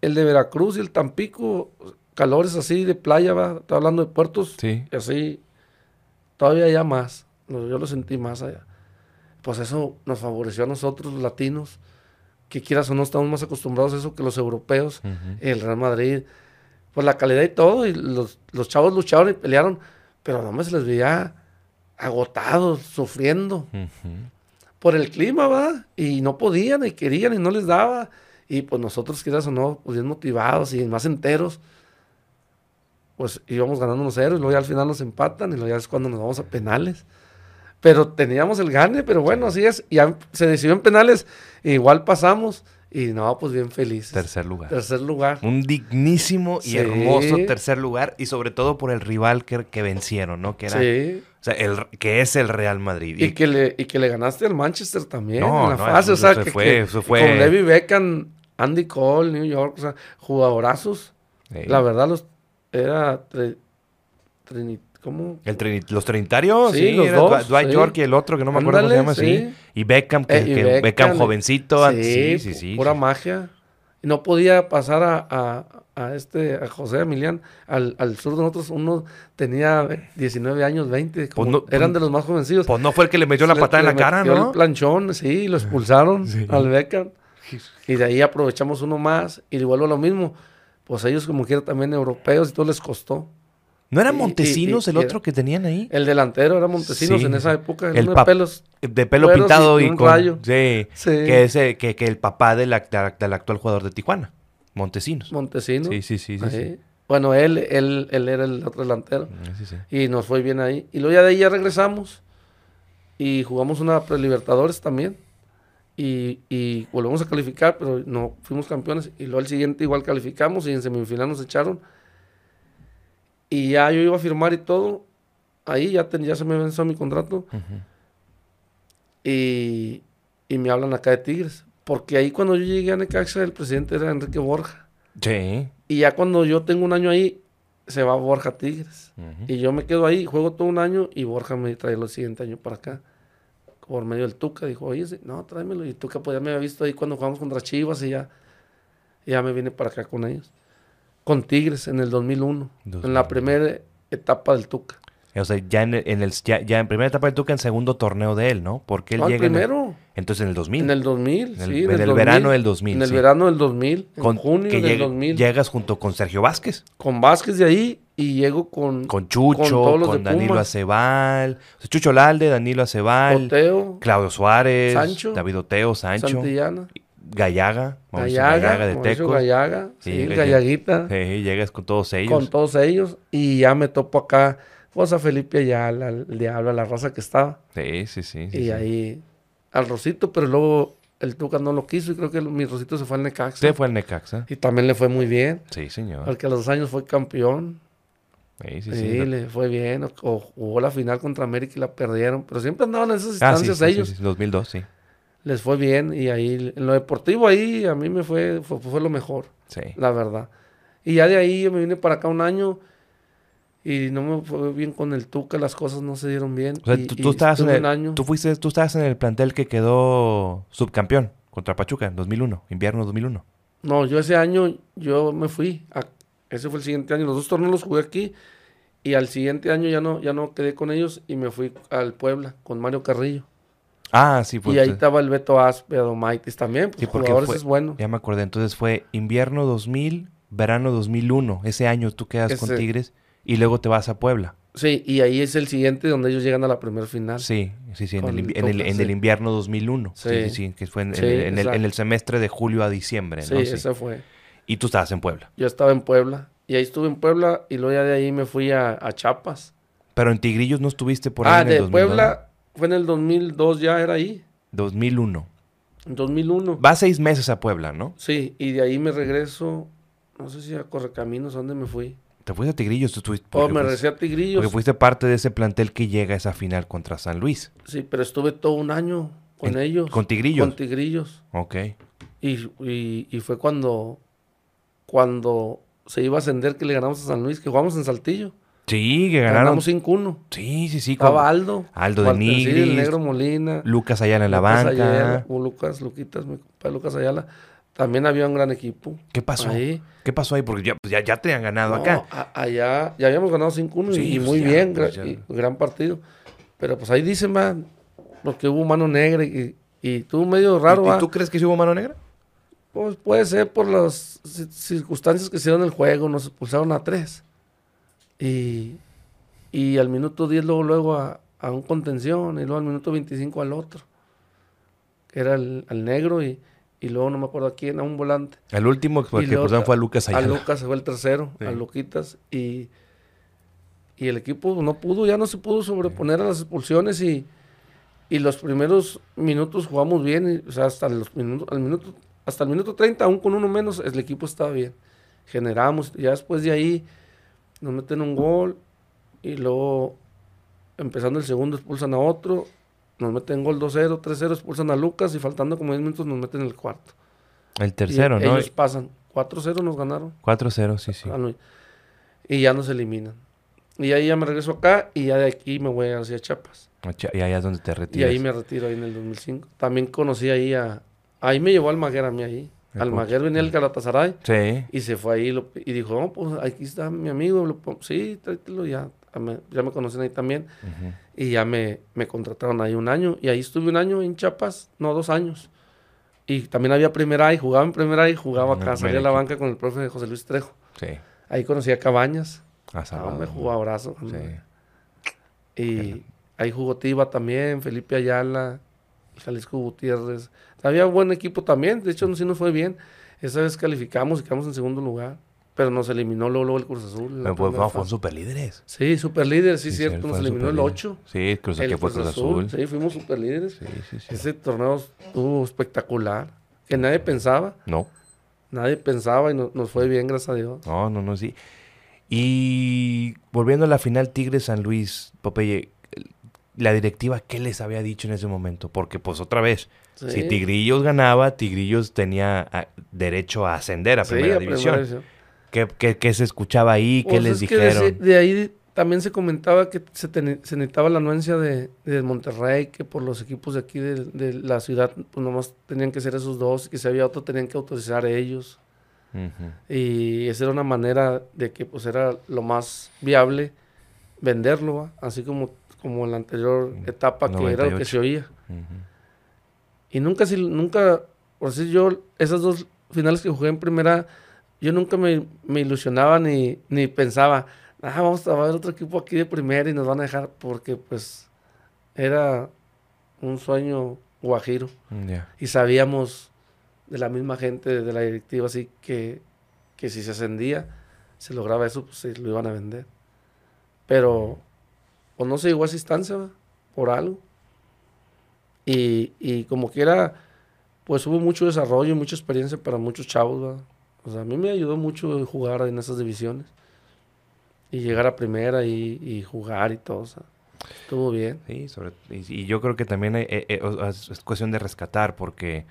el de Veracruz y el Tampico, calores así de playa, va. Estoy hablando de puertos. Sí. Y así, todavía ya más. Yo lo sentí más allá. Pues eso nos favoreció a nosotros, los latinos, que quieras o no, estamos más acostumbrados a eso que los europeos el Real Madrid, pues la calidad y todo, y los, los chavos lucharon y pelearon, pero no me se les veía agotados, sufriendo por el clima, ¿va? Y no podían, y querían, y no les daba. Y pues nosotros, quieras o no, pues bien motivados y más enteros, pues íbamos ganando 1-0, y luego ya al final nos empatan, y luego ya es cuando nos vamos a penales. Pero teníamos el gane, pero bueno, así es. Y ya se decidió en penales, igual pasamos, y no, pues bien felices. Tercer lugar. Tercer lugar. Un dignísimo y Sí. hermoso tercer lugar y sobre todo por el rival que, que vencieron, ¿no? Que era, Sí. o sea, el, que es el Real Madrid. Y que, le, y que le ganaste al Manchester también No, en la no, fase. eso O sea, se que, fue- que- eso fue- con Levi Beckham, Andy Cole, New York, o sea, jugadorazos. Sí. La verdad, los era. tre- ¿Cómo? El los trinitarios, Sí, sí, los dos, Dwight sí. York y el otro que no me acuerdo cómo se llama, sí. Y Beckham, que, Eh, y que Beckham, Beckham, jovencito. ah, sí, Sí, sí. Pura magia. No podía pasar a, a- a este, a José Emilián, al, al sur de nosotros. Uno tenía 19 años, 20. como- no- eran de los más jovencillos. Pues no fue el que le metió la Le- patada en la cara, ¿no? El planchón, sí, lo expulsaron al Beckham. Y de ahí aprovechamos uno más y vuelvo a lo mismo. Pues ellos como quiera también europeos y todo les costó. ¿No era y- y- Montesinos y- el otro que tenían ahí? El delantero era Montesinos Sí. en esa época, El de pelos. De pelo pintado y un con... rayo. Sí. Sí. Que, ese, que, que el papá del, act- del actual jugador de Tijuana, Montesinos. Montesinos. Sí, sí, sí, sí. Bueno, él, él, él era el otro delantero. Sí, sí. Y nos fue bien ahí. Y luego ya de ahí ya regresamos. Y jugamos una prelibertadores también. Y, y volvemos a calificar, pero no fuimos campeones. Y luego el siguiente igual calificamos y en semifinal nos echaron. Y ya yo iba a firmar y todo. Ahí ya, ten- ya se me venció mi contrato. Y, y me hablan acá de Tigres. Porque ahí cuando yo llegué a Necaxa, el presidente era Enrique Borja. Sí. Y ya cuando yo tengo un año ahí, se va Borja Tigres. Ujú. Y yo me quedo ahí, juego todo un año y Borja me trae el siguiente año para acá. por medio del Tuca. Dijo, oye, no, tráemelo. Y Tuca pues ya me había visto ahí cuando jugamos contra Chivas y ya, y ya me vine para acá con ellos. Con Tigres en el 2001, en 2001. la primera etapa del Tuca. O sea, ya en, el- en el, ya, ya en primera etapa del Tuca, en segundo torneo de él, ¿no? Porque él No, llega en el- primero, entonces en el 2000. en el 2000, En el- sí. en el 2000, verano del 2000, En el sí. verano del 2000, en con- junio que del llega- 2000. llegas junto con Sergio Vázquez, Con Vázquez de ahí y llego con, con Chucho, Con con, todos los de Danilo. Acebal, o sea, Chucho Lalde, Danilo Acebal, Oteo, Claudio Suárez, Sancho, David Oteo, Sancho, Santillana, Gallaga, Mauricio Gallaga, Gallaga de Mauricio Tecos. Gallaga, Sí, sí. Gallaguita. Sí, llegas con todos ellos. con todos ellos y ya me topo acá pues a Felipe Ayala, al diablo, a la raza que estaba Sí, sí, sí. sí, y sí. ahí al Rosito, pero luego el Tuca no lo quiso y creo que mi Rosito se fue al Necaxa Usted fue el Necaxa. y también le fue muy bien, Sí, señor. porque a los dos años fue campeón, Sí, sí, sí, sí. le fue bien, o, o jugó la final contra América y la perdieron, pero siempre andaban en esas Ah, instancias sí, sí, ellos, sí, 2002, sí. Les fue bien y ahí en lo deportivo ahí a mí me fue, fue, fue lo mejor. Sí. la verdad. Y ya de ahí yo me vine para acá un año y no me fue bien con el Tuca, las cosas no se dieron bien. O sea, y- tú, y estabas en el, año. tú fuiste, tú estabas en el plantel que quedó subcampeón contra Pachuca en 2001, invierno 2001. No, yo ese año yo me fui. a- ese fue el siguiente año. Los dos torneos los jugué aquí y al siguiente año ya no, ya no quedé con ellos y me fui al Puebla con Mario Carrillo. Ah, sí, pues. y ahí eh, estaba el Beto Aspe, Adomaitis también, pues Sí, porque jugadores fue- es bueno. Ya me acordé, entonces fue invierno 2000, verano 2001. Ese año tú quedas con Tigres y luego te vas a Puebla. Sí, y ahí es el siguiente donde ellos llegan a la primera final. Sí, sí, sí, en, el, invi- el en, el, Tuca, en sí. el invierno 2001. Sí, sí, Sí. sí, que fue en, el, semestre de julio a diciembre, Sí, ese fue. Y tú estabas en Puebla. Yo estaba en Puebla y ahí estuve en Puebla y luego ya de ahí me fui a, a Chiapas. Pero en Tigrillos no estuviste por ahí ah, en el de 2002, Puebla fue en el 2002 ya era ahí, 2001. en 2001. Va seis meses a Puebla, ¿no? Sí, y de ahí me regreso, no sé si a Correcaminos, ¿a dónde me fui? Te fuiste a Tigrillos, tú estuviste. Oh, me fuiste- regresé a Tigrillos. Porque fuiste parte de ese plantel que llega a esa final contra San Luis. Sí, pero estuve todo un año con En- ellos. con Tigrillos. Con Tigrillos. Ok. Y, y, y fue cuando, cuando se iba a ascender que le ganamos a San Luis, que jugamos en Saltillo. Sí, que ganaron. Ganamos 5-1. Sí, sí, sí. con Estaba Aldo. Aldo de Nigris, el Negro Molina. Lucas Ayala en la Lucas banca. Ayala, o Lucas, Luquitas, mi compa Lucas Ayala. También había un gran equipo. ¿Qué pasó? Ahí. ¿Qué pasó ahí? Porque ya, pues ya, ya te han ganado No, acá. a- allá ya habíamos ganado 5-1 y- Sí, y pues muy ya, bien, pues gra- ya. y gran partido. Pero pues ahí dicen, man, porque hubo mano negra y, y tuvo medio raro, ¿Y, y tú crees que sí hubo mano negra? Pues puede ser por las ci- circunstancias que se dieron en el juego, nos expulsaron a tres. Y, y al minuto 10 luego, luego a, a un contención y luego al minuto 25 al otro. Que era el, al negro y, y luego no me acuerdo a quién, a un volante. El último que luego pusieron fue a Lucas A Ayala. Lucas se fue el tercero, Sí. a Luquitas. Y, y el equipo no pudo, ya no se pudo sobreponer a las expulsiones y, y los primeros minutos jugamos bien. y, o sea, hasta, los minutos, al minuto, hasta el minuto 30, aún con uno menos, el equipo estaba bien. Generamos, ya después de ahí nos meten un gol y luego empezando el segundo expulsan a otro. Nos meten gol 2-0, 3-0, expulsan a Lucas y faltando como 10 minutos nos meten el cuarto. El tercero, Y ¿no? Ellos pasan. 4-0 nos ganaron. 4-0, sí, sí. Ah. Y ya nos eliminan. Y ahí ya me regreso acá y ya de aquí me voy hacia Chiapas. Y allá es donde te Y retiras. ahí me retiro ahí en el 2005. También conocí ahí a... Ahí me llevó Almaguer a mí ahí. ¿A Almaguer venía del Galatasaray Sí. y se fue ahí lo- y dijo, no, pues aquí está mi amigo. lo pon- sí, tráetelo ya. Ya me, conocen ahí también. Y ya me, me contrataron ahí un año. Y ahí estuve un año en Chiapas, no, dos años. Y también había primera y jugaba en primera y jugaba el acá. Salía a la banca con el profe José Luis Trejo. Sí. Ahí conocí a Cabañas. Ah, me jugó abrazo. Sí. Y ahí jugó Tiba también, Felipe Ayala, Jalisco Gutiérrez. Había buen equipo también, de hecho sí nos fue bien. Esa vez calificamos y quedamos en segundo lugar, pero nos eliminó luego, luego el Cruz Azul. Pero, pues, no, fueron fase. super líderes. Sí, super líder, sí, Sí, cierto, nos eliminó el superlíderes. 8. Sí, Cruz, El que fue Cruz Azul. Sí, fuimos super líderes. Sí, sí, sí. Ese torneo estuvo espectacular, que nadie pensaba, No, nadie pensaba y no- nos fue bien, gracias a Dios. no, no, no, sí. Y volviendo a la final Tigres-San Luis, Popeye, la directiva, ¿qué les había dicho en ese momento? Porque, pues, otra vez, si. Tigrillos ganaba, Tigrillos tenía ah, derecho a ascender a Sí, primera a división. primera. ¿Qué, qué, qué se escuchaba ahí? ¿Qué Pues les de dijeron? De, ahí también se comentaba que se, necesitaba la anuencia de, de Monterrey, que por los equipos de aquí de, de la ciudad, pues nomás tenían que ser esos dos, que si había otro tenían que autorizar ellos. Y esa era una manera de que pues era lo más viable venderlo, ¿va? así como, como en la anterior etapa que era lo que 98. se oía. Ujú. Y nunca, si, nunca, por decir yo, esas dos finales que jugué en primera, yo nunca me, me ilusionaba ni, ni pensaba, ah, vamos a ver otro equipo aquí de primera y nos van a dejar, porque pues era un sueño guajiro. Y sabíamos de la misma gente de la directiva, así que, que si se ascendía, se lograba eso, pues se lo iban a vender. Pero, o no se llegó a esa instancia, ¿va? por algo. Y, y como quiera, pues hubo mucho desarrollo y mucha experiencia para muchos chavos, ¿va? O sea, a mí me ayudó mucho jugar en esas divisiones. Y llegar a primera y, y jugar y todo, o sea, estuvo bien. Sí, sobre, y, yo creo que también eh, eh, o- es, es cuestión de rescatar porque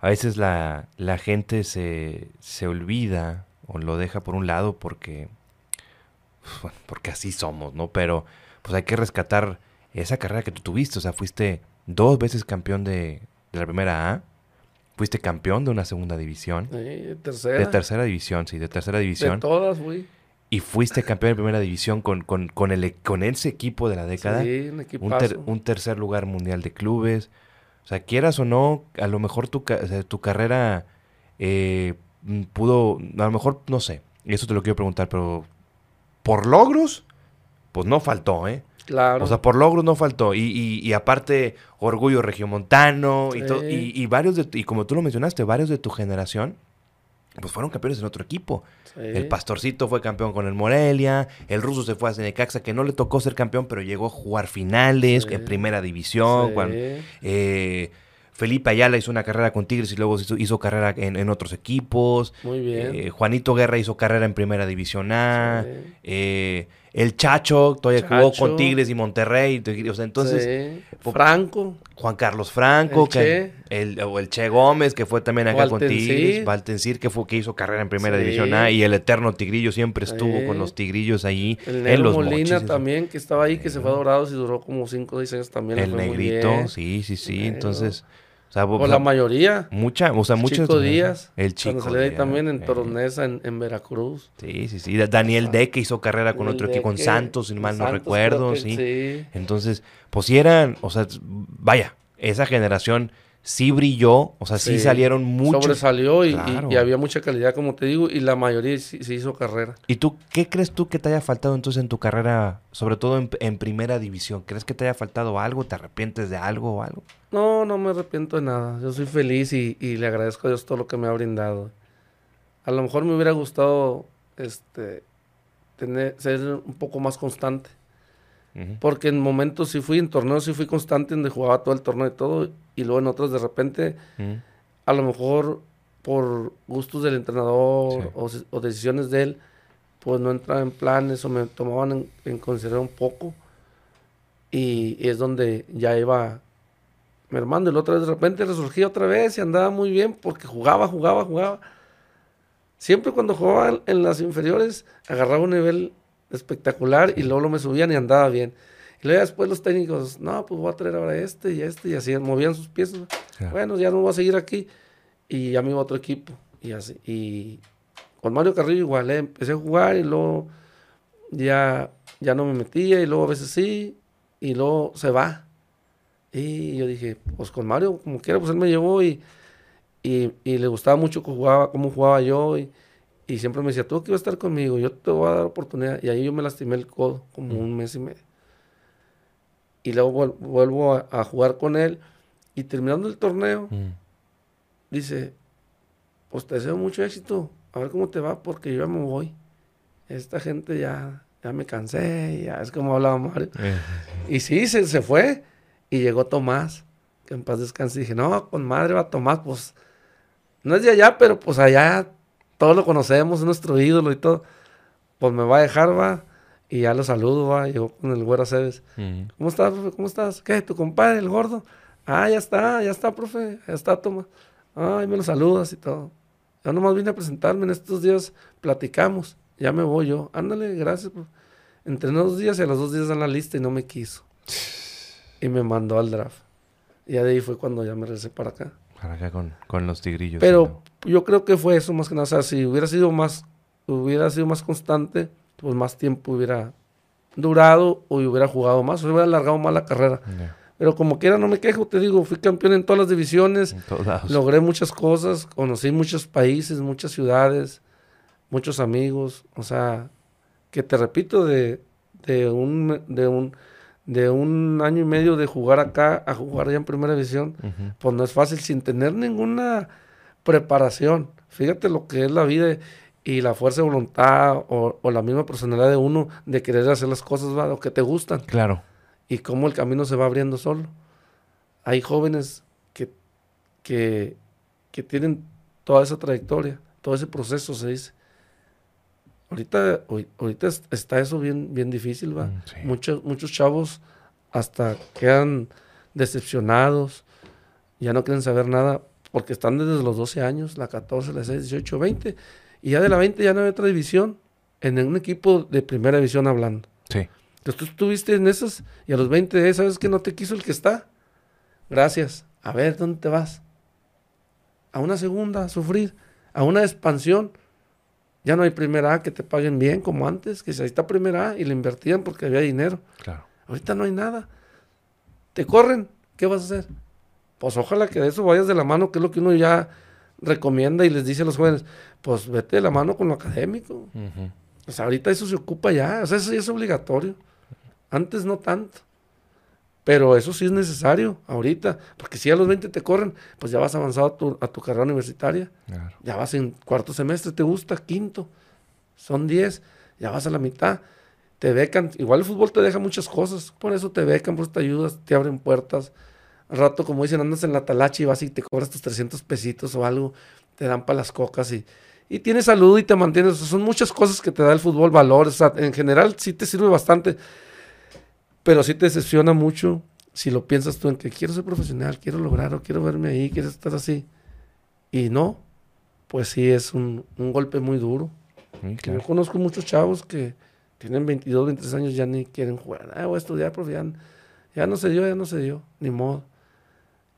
a veces la, la gente se, se olvida o lo deja por un lado porque, porque así somos, ¿no? Pero pues hay que rescatar esa carrera que tú tuviste, o sea, fuiste dos veces campeón de, de la primera A, fuiste campeón de una segunda división, Sí, tercera. de tercera división, sí, de tercera de división, todas, güey. y fuiste campeón de primera división con, con, con, el, e- con ese equipo de la década. Sí, un un, equipazo. ter- un tercer lugar mundial de clubes. O sea, quieras o no, a lo mejor tu, tu carrera eh, pudo, a lo mejor, no sé, eso te lo quiero preguntar, pero por logros, pues no faltó, ¿eh? Claro. O sea, por logros no faltó. Y, y- y aparte, orgullo regiomontano y, to- Sí. y, y varios de, y como tú lo mencionaste, varios de tu generación, pues fueron campeones en otro equipo. Sí. El Pastorcito fue campeón con el Morelia. El ruso se fue a Necaxa, que no le tocó ser campeón, pero llegó a jugar finales Sí. en primera división. Sí. cuando- eh, Felipe Ayala hizo una carrera con Tigres y luego hizo, hizo carrera en, en otros equipos. Muy bien. Eh, Juanito Guerra hizo carrera en primera división A. Eh, el Chacho todavía jugó Chacho. con Tigres y Monterrey. O sea, entonces, Sí. Franco. Juan Carlos Franco, El que, Che. el, o el Che Gómez, que fue también acá con. Tigres, Valtencir, que fue que hizo carrera en primera Sí. división A, y el eterno Tigrillo siempre estuvo Sí. con los Tigrillos ahí El en Negro los Molina mochis. también, que estaba ahí, que se fue a Dorados y duró como 5 o 6 años también. El negrito, sí, sí, sí. Negro. Entonces, sea, o sea, la mayoría. mucha, o sea, muchos. Chico Díaz. El chico. Cuando Díaz, también en eh. Toronesa, en, en Veracruz. Sí, sí, sí. Da- Daniel Deque hizo carrera con otro equipo, con Santos, si mal no Santos, recuerdo, sí. Sí. Entonces, pues sí eran, o sea, vaya, esa generación sí brilló, o sea, sí, Sí. salieron muchos. Sobresalió y, y- había mucha calidad, como te digo, y la mayoría sí, sí hizo carrera. ¿Y tú qué crees tú que te haya faltado entonces en tu carrera, sobre todo en, en primera división? ¿Crees que te haya faltado algo? ¿Te arrepientes de algo o algo? No, no me arrepiento de nada. Yo soy feliz y, y le agradezco a Dios todo lo que me ha brindado. A lo mejor me hubiera gustado este tener, ser un poco más constante. Porque en momentos sí fui, en torneos sí fui constante, donde jugaba todo el torneo y todo. Y luego en otros de repente, a lo mejor por gustos del entrenador Sí. o, si- o decisiones de él, pues no entraba en planes o me tomaban en, en consideración un poco. Y, y es donde ya iba mermando. Y la otra vez de repente resurgía otra vez y andaba muy bien porque jugaba, jugaba, jugaba. Siempre cuando jugaba en- en las inferiores agarraba un nivel espectacular y luego lo me subían y andaba bien. Y luego ya después los técnicos, no, pues voy a traer ahora este y este y así movían sus. Claro. Bueno, ya no voy a seguir aquí. Y ya me iba a otro equipo. Y así. Y con Mario Carrillo igual, ¿eh? empecé a jugar y luego ya, ya no me metía y luego a veces sí y luego se va. Y yo dije, pues con Mario, como quiera, pues él me llevó y, y, y le gustaba mucho cómo jugaba, cómo jugaba yo y, y siempre me decía, tú aquí vas a estar conmigo, yo te voy a dar oportunidad. Y ahí yo me lastimé el codo como un mes y medio. Y luego vuel- vuelvo a, a jugar con él y terminando el torneo, Ujú. dice, pues te deseo mucho éxito, a ver cómo te va, porque yo ya me voy. Esta gente ya, ya me cansé, ya es como hablaba Mario. Eh, Y sí, se, se fue. Y llegó Tomás, que en paz descanse. Y dije, no, con madre va Tomás, pues no es de allá, pero pues allá todos lo conocemos, es nuestro ídolo y todo. Pues me va a dejar, va. Y ya lo saludo, va. Llegó con el güero Aceves. ujú. ¿Cómo estás, profe? ¿Cómo estás? ¿Qué? ¿Tu compadre, el gordo? Ah, ya está, ya está, profe. Ya está, Tomás. Ay, me lo saludas y todo. Yo nomás vine a presentarme en estos días, platicamos. Ya me voy yo. Ándale, gracias, profe. Entrené dos días y a los dos días dan la lista y no me quiso. Y me mandó al draft. Y de ahí fue cuando ya me regresé para acá. Para acá con, con los tigrillos. Pero yo creo que fue eso más que nada. O sea, si hubiera sido más, hubiera sido más constante, pues más tiempo hubiera durado o hubiera jugado más, o hubiera alargado más la carrera. Pero como quiera, no me quejo, te digo, fui campeón en todas las divisiones, logré muchas cosas, conocí muchos países, muchas ciudades, muchos amigos, o sea, que te repito, de, de, un, de, un, de un año y medio de jugar acá a jugar ya en primera división, pues no es fácil sin tener ninguna preparación. Fíjate lo que es la vida y la fuerza de voluntad o, la misma personalidad de uno de querer hacer las cosas lo que te gustan. Claro y cómo el camino se va abriendo solo. Hay jóvenes que, que, que tienen toda esa trayectoria, todo ese proceso, se dice. Ahorita, ahorita está eso bien, bien difícil, ¿va? Mm, muchos, muchos chavos hasta quedan decepcionados, ya no quieren saber nada, porque están desde los 12 años, la 14, la 16, 18, 20, y ya de la 20 ya no hay otra división, en un equipo de primera división hablando. Sí. Entonces tú estuviste en esas y a los 20, ¿sabes que no te quiso el que está? Gracias. A ver, ¿dónde te vas? A una segunda, a sufrir. A una expansión. Ya no hay primera A que te paguen bien como antes, que si ahí está primera A y le invertían porque había dinero. Claro. Ahorita no hay nada. Te corren, ¿qué vas a hacer? Pues ojalá que de eso vayas de la mano, que es lo que uno ya recomienda y les dice a los jóvenes, pues vete de la mano con lo académico. Pues ahorita eso se ocupa ya, o sea, eso ya es obligatorio. Antes no tanto. Pero eso sí es necesario ahorita, porque si a los 20 te corren, pues ya vas avanzado a tu, a tu carrera universitaria. Ya vas en cuarto semestre, te gusta, quinto. Son 10, ya vas a la mitad. Te becan, igual el fútbol te deja muchas cosas, por eso te becan, por eso te ayudas, te abren puertas. Al rato, como dicen, andas en la talacha y vas y te cobras tus 300 pesitos o algo, te dan para las cocas y, y tienes salud y te mantienes. son muchas cosas que te da el fútbol, valores. en general sí te sirve bastante pero sí te decepciona mucho si lo piensas tú en que quiero ser profesional, quiero lograrlo, quiero verme ahí, quiero estar así. Y no, pues sí es un, golpe muy duro. Yo conozco muchos chavos que tienen 22, 23 años ya ni quieren jugar. Ah, voy a estudiar, profe, ya, ya no se dio, ya no se dio, ni modo.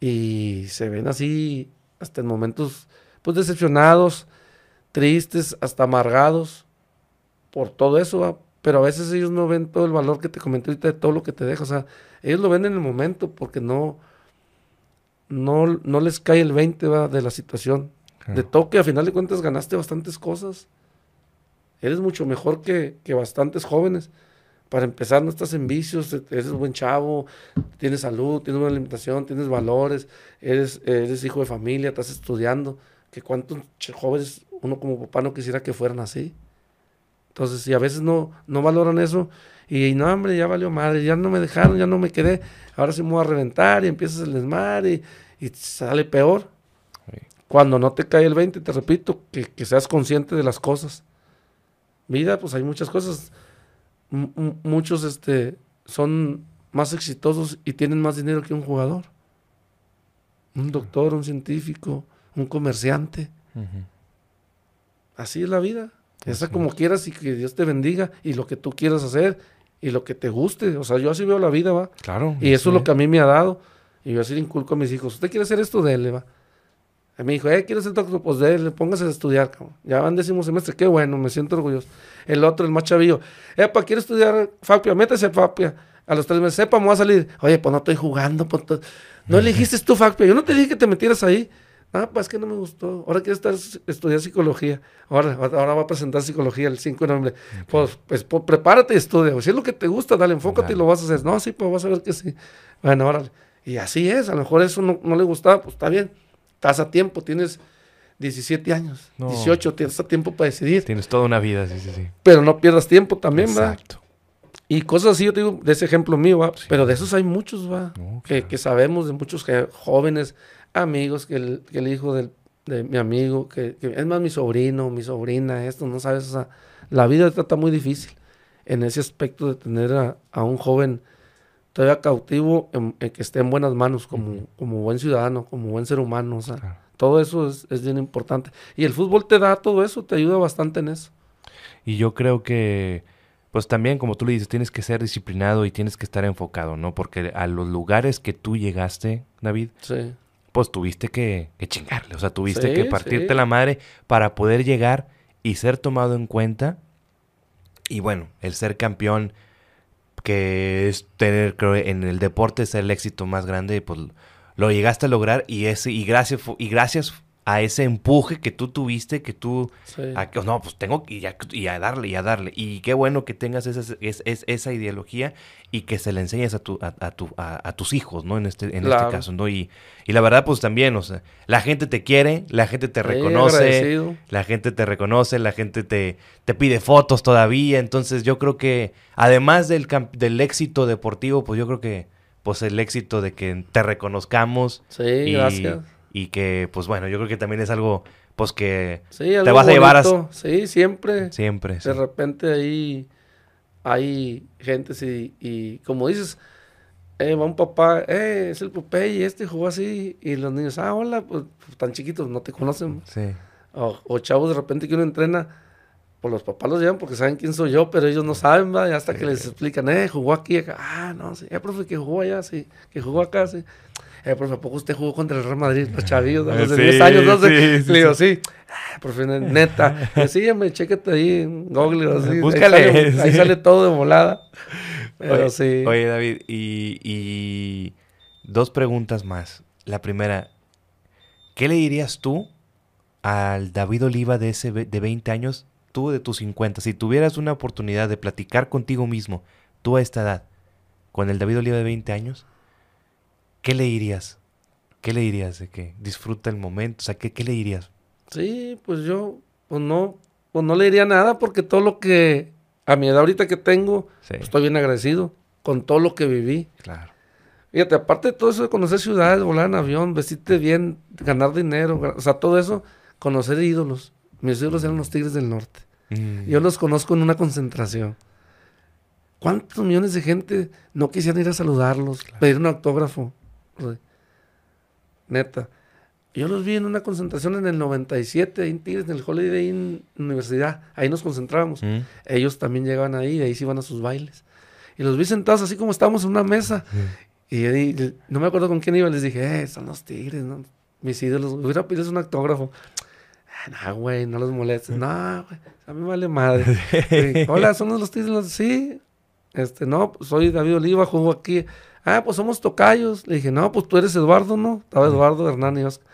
Y se ven así hasta en momentos pues decepcionados, tristes, hasta amargados por todo eso, pero a veces ellos no ven todo el valor que te comenté ahorita de todo lo que te deja. O sea, ellos lo ven en el momento porque no, no, no les cae el 20 de la situación. De todo que a final de cuentas ganaste bastantes cosas. Eres mucho mejor que, que bastantes jóvenes. Para empezar, no estás en vicios, e-, eres buen chavo, tienes salud, tienes una alimentación, tienes valores, eres, eres hijo de familia, estás estudiando. Que cuántos jóvenes uno como papá no quisiera que fueran así. Entonces, si a veces no, no valoran eso, y no, hombre, ya valió madre, ya no me dejaron, ya no me quedé, ahora sí me voy a reventar y empiezas el desmadre y, sale peor. Cuando no te cae el 20, te repito, que, seas consciente de las cosas. Vida, pues hay muchas cosas. muchos este, son más exitosos y tienen más dinero que un jugador. Un doctor, un científico, un comerciante. Así es la vida. Esa como quieras y que Dios te bendiga y lo que tú quieras hacer y lo que te guste. O sea, yo así veo la vida, va. Claro. Y eso es lo que a mí me ha dado. Y yo así le inculco a mis hijos. ¿Usted quiere hacer esto? Dele, va. A mí dijo, eh, ¿quieres ser doctor? Pues déle, póngase a estudiar, cabrón. Ya van décimo semestre, qué bueno, me siento orgulloso. El otro, el más chavillo, epa, ¿quiere estudiar FAPIA? Métese a FAPIA. A los tres meses, sepa, me voy a salir. Oye, pues no estoy jugando, pues no elegiste tú FAPIA. Yo no te dije que te metieras ahí. Ah, pues que no me gustó. Ahora quiero estar, estudiar psicología. Ahora, ahora va a presentar psicología el 5 de noviembre. Pues, pues, pues, prepárate y estudia. Si es lo que te gusta, dale, enfócate y lo vas a hacer. No, sí, pues vas a ver que sí. Bueno, órale. Y así es. A lo mejor eso no, le gustaba. Pues está bien. Estás a tiempo. Tienes 17 años. 18. Tienes a tiempo para decidir. Tienes toda una vida, sí, sí, sí. Pero no pierdas tiempo también, Exacto. Y cosas así, yo te digo, de ese ejemplo mío, ¿va? Pero de esos hay muchos, ¿va? que, que, sabemos de muchos jóvenes amigos, que el, que el hijo del, de mi amigo, que, es más mi sobrino, mi sobrina, esto, no sabes, o sea, la vida trata muy difícil en ese aspecto de tener a, un joven todavía cautivo, en, que esté en buenas manos como, como buen ciudadano, como buen ser humano, o sea, todo eso es, es bien importante. Y el fútbol te da todo eso, te ayuda bastante en eso. Y yo creo que pues también, como tú le dices, tienes que ser disciplinado y tienes que estar enfocado, ¿no? Porque a los lugares que tú llegaste, David, Sí. Pues tuviste que, que chingarle, o sea, tuviste Sí, que partirte sí. la madre para poder llegar y ser tomado en cuenta. Y bueno, el ser campeón, que es tener, creo, en el deporte es el éxito más grande, pues lo llegaste a lograr y ese y gracias y gracias a ese empuje que tú tuviste, que tú Sí. a no, pues tengo que y a, y a darle y a darle. Y qué bueno que tengas esa, es- es- esa ideología y que se la enseñes a, tu, a, tu, a, tus hijos, ¿no? En este, en Claro. este caso, ¿no? Y, y la verdad, pues también, o sea, la gente te quiere, la gente te reconoce, la gente te reconoce, la gente te, te pide fotos todavía. Entonces yo creo que, además del, del éxito deportivo, pues yo creo que, pues el éxito de que te reconozcamos Sí, y, gracias. Y que, pues bueno, yo creo que también es algo, pues que Sí, algo vas a llevar a-. Sí, siempre. siempre... sí. De repente ahí hay gente y, y como dices, eh, va un papá, eh, es el Popeye, este jugó así, y los niños, ah, hola, pues tan chiquitos, no te conocen. Sí. O, o chavos de repente que uno entrena, pues los papás los llevan porque saben quién soy yo, pero ellos no saben, ¿va? Y hasta que les explican, eh, jugó aquí, acá, ah, no, sí, eh, profe, que jugó allá, sí, que jugó acá, sí. Eh, profe, ¿a poco usted jugó contra el Real Madrid? Los chavillos, a los de Sí, 10 años, no sé. sí, Le digo, sí. Ah, profe, neta. Sí, me chécate ahí en Google, así. ahí Búscale, sale- Ahí sale todo de volada. Pero Oye, sí. Oye, David, y, y dos preguntas más. La primera, ¿qué le dirías tú al David Oliva de ese de 20 años, tú de tus 50? Si tuvieras una oportunidad de platicar contigo mismo, tú a esta edad, con el David Oliva de 20 años, ¿qué le dirías? ¿Qué le dirías de que disfruta el momento? O sea, ¿qué, qué le dirías? Sí, pues yo, pues no, pues no le diría nada porque todo lo que, a mi edad ahorita que tengo, Sí, pues estoy bien agradecido con todo lo que viví. claro. Fíjate, aparte de todo eso de conocer ciudades, volar en avión, vestirte bien, ganar dinero, o sea, todo eso, conocer ídolos. Mis ídolos eran los Tigres del Norte. Mm, Yo los conozco en una concentración. ¿Cuántos millones de gente no quisieran ir a saludarlos, pedir un autógrafo? Neta. Yo los vi en una concentración en el 97, ahí en Tigres, en el Holiday Inn Universidad. Ahí nos concentrábamos. mm, Ellos también llegaban ahí, y ahí se iban a sus bailes. Y los vi sentados así como estábamos en una mesa. Y yo di- no me acuerdo con quién iba, les dije, eh, son los tigres, ¿no? Mis ídolos, hubiera pedido un autógrafo. Ah, no, güey, no los molestes. No, güey, a mí me vale madre. Y, Hola, ¿somos los tigres? Los- Sí. Este, no, soy David Oliva, juego aquí. Ah, pues somos tocayos. Le dije, no, pues tú eres Eduardo, ¿no? Estaba Eduardo, Hernán y Oscar.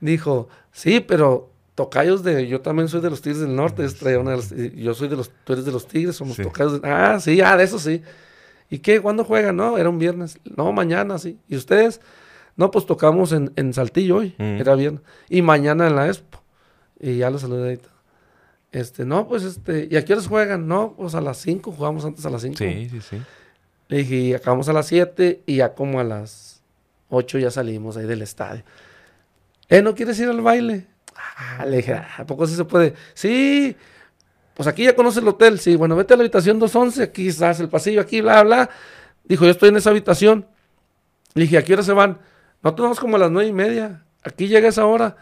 Dijo, sí, pero tocayos de, yo también soy de los Tigres del Norte. traían una de los- y yo soy de los, tú eres de los Tigres, somos Sí. tocayos. de- ah, sí, ah, de eso sí. ¿Y qué? ¿Cuándo juegan? No, era un viernes. No, mañana, sí. ¿Y ustedes? No, pues tocamos en, en Saltillo hoy, Mm. era viernes. Y mañana en la Expo. Y ya los saludé ahí. Este, no, pues este, ¿y a qué horas juegan? No, pues a las 5, jugamos antes a las 5. Sí, sí, sí. Le dije, y acabamos a las 7 y ya como a las 8 ya salimos ahí del estadio. ¿Eh, no quieres ir al baile? Ah, le dije, "Ah, ¿a poco sí se puede? Sí, pues aquí ya conoces el hotel. Sí, bueno, vete a la habitación 211, aquí estás el pasillo, aquí, bla, bla. Dijo, yo estoy en esa habitación. Le dije, ¿a qué hora se van? Nosotros vamos como a las nueve y media. Aquí llega esa hora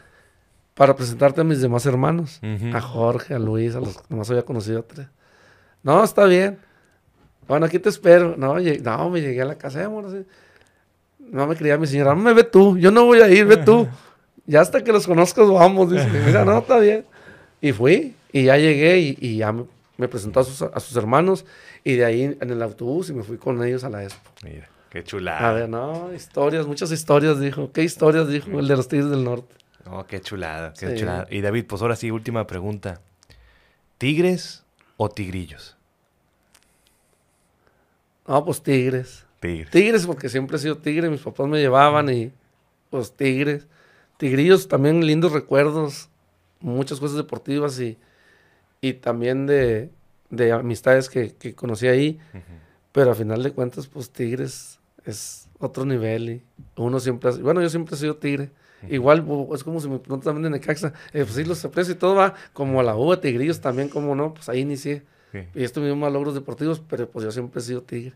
para presentarte a mis demás hermanos. A Jorge, a Luis, a los que nomás había conocido a tres. No, está bien. Bueno, aquí te espero. No, no me llegué a la casa, amor. así. No me quería mi señora. No me ve tú. Yo no voy a ir, ve tú. Ya hasta que los conozcas vamos. Dice, mira, no, está bien. Y fui. Y ya llegué y, y ya me, me presentó a sus, a sus hermanos. Y de ahí en el autobús y me fui con ellos a la expo. Mira, qué chulada. A ver, no, historias, muchas historias, dijo. ¿Qué historias dijo el de los Tigres del Norte? Oh, qué chulada, qué Sí. chulada. Y David, pues ahora sí, última pregunta. ¿Tigres o tigrillos? No, pues Tigres. Tigres. Tigres, porque siempre he sido tigre, mis papás me llevaban y pues tigres. Tigrillos también lindos recuerdos, muchas cosas deportivas y, y también de, de amistades que, que conocí ahí, pero a final de cuentas pues tigres es otro nivel y uno siempre, ha- bueno yo siempre he sido tigre. Igual es como si me preguntan también de Necaxa, eh, pues sí los aprecio y todo va, como a la uva, tigrillos también, como no, pues ahí inicié. Sí. Y esto mismo logros deportivos, pero pues yo siempre he sido tigre.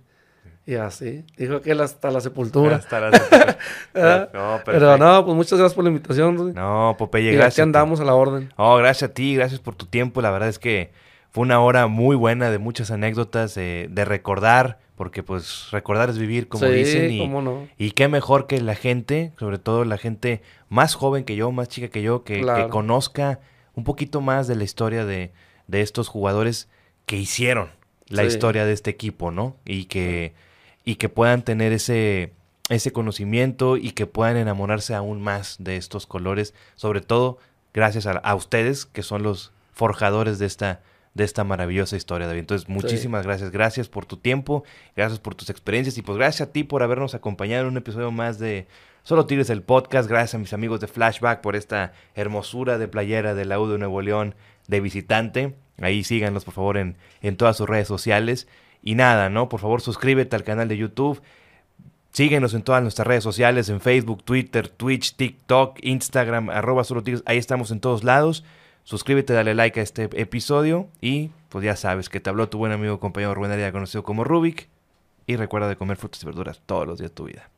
Y así, dijo que él hasta la sepultura. Hasta ¿verdad? no, Pero no, pues muchas gracias por la invitación, Rudy. No, Popeye, y aquí gracias. a ti. andamos a la orden. Oh, gracias a ti, gracias por tu tiempo. La verdad es que fue una hora muy buena de muchas anécdotas, de, de recordar, porque pues recordar es vivir, como Sí, dicen. Y, cómo no. y qué mejor que la gente, sobre todo la gente más joven que yo, más chica que yo, que, que conozca un poquito más de la historia de, de estos jugadores que hicieron la Sí. historia de este equipo, ¿no? Y que, y que puedan tener ese, ese conocimiento y que puedan enamorarse aún más de estos colores, sobre todo gracias a, a ustedes, que son los forjadores de esta, de esta maravillosa historia, David. Entonces, muchísimas gracias. Gracias por tu tiempo, gracias por tus experiencias y pues gracias a ti por habernos acompañado en un episodio más de Solo Tigres el podcast. Gracias a mis amigos de Flashback por esta hermosura de playera de la U de Nuevo León de visitante. Ahí síganlos, por favor, en, en todas sus redes sociales. Y nada, ¿no? Por favor, suscríbete al canal de YouTube. Síguenos en todas nuestras redes sociales, en Facebook, Twitter, Twitch, TikTok, Instagram, arroba solo tigres. Ahí estamos en todos lados. Suscríbete, dale like a este episodio y pues ya sabes que te habló tu buen amigo compañero Rubén conocido como Rubik. Y recuerda de comer frutas y verduras todos los días de tu vida.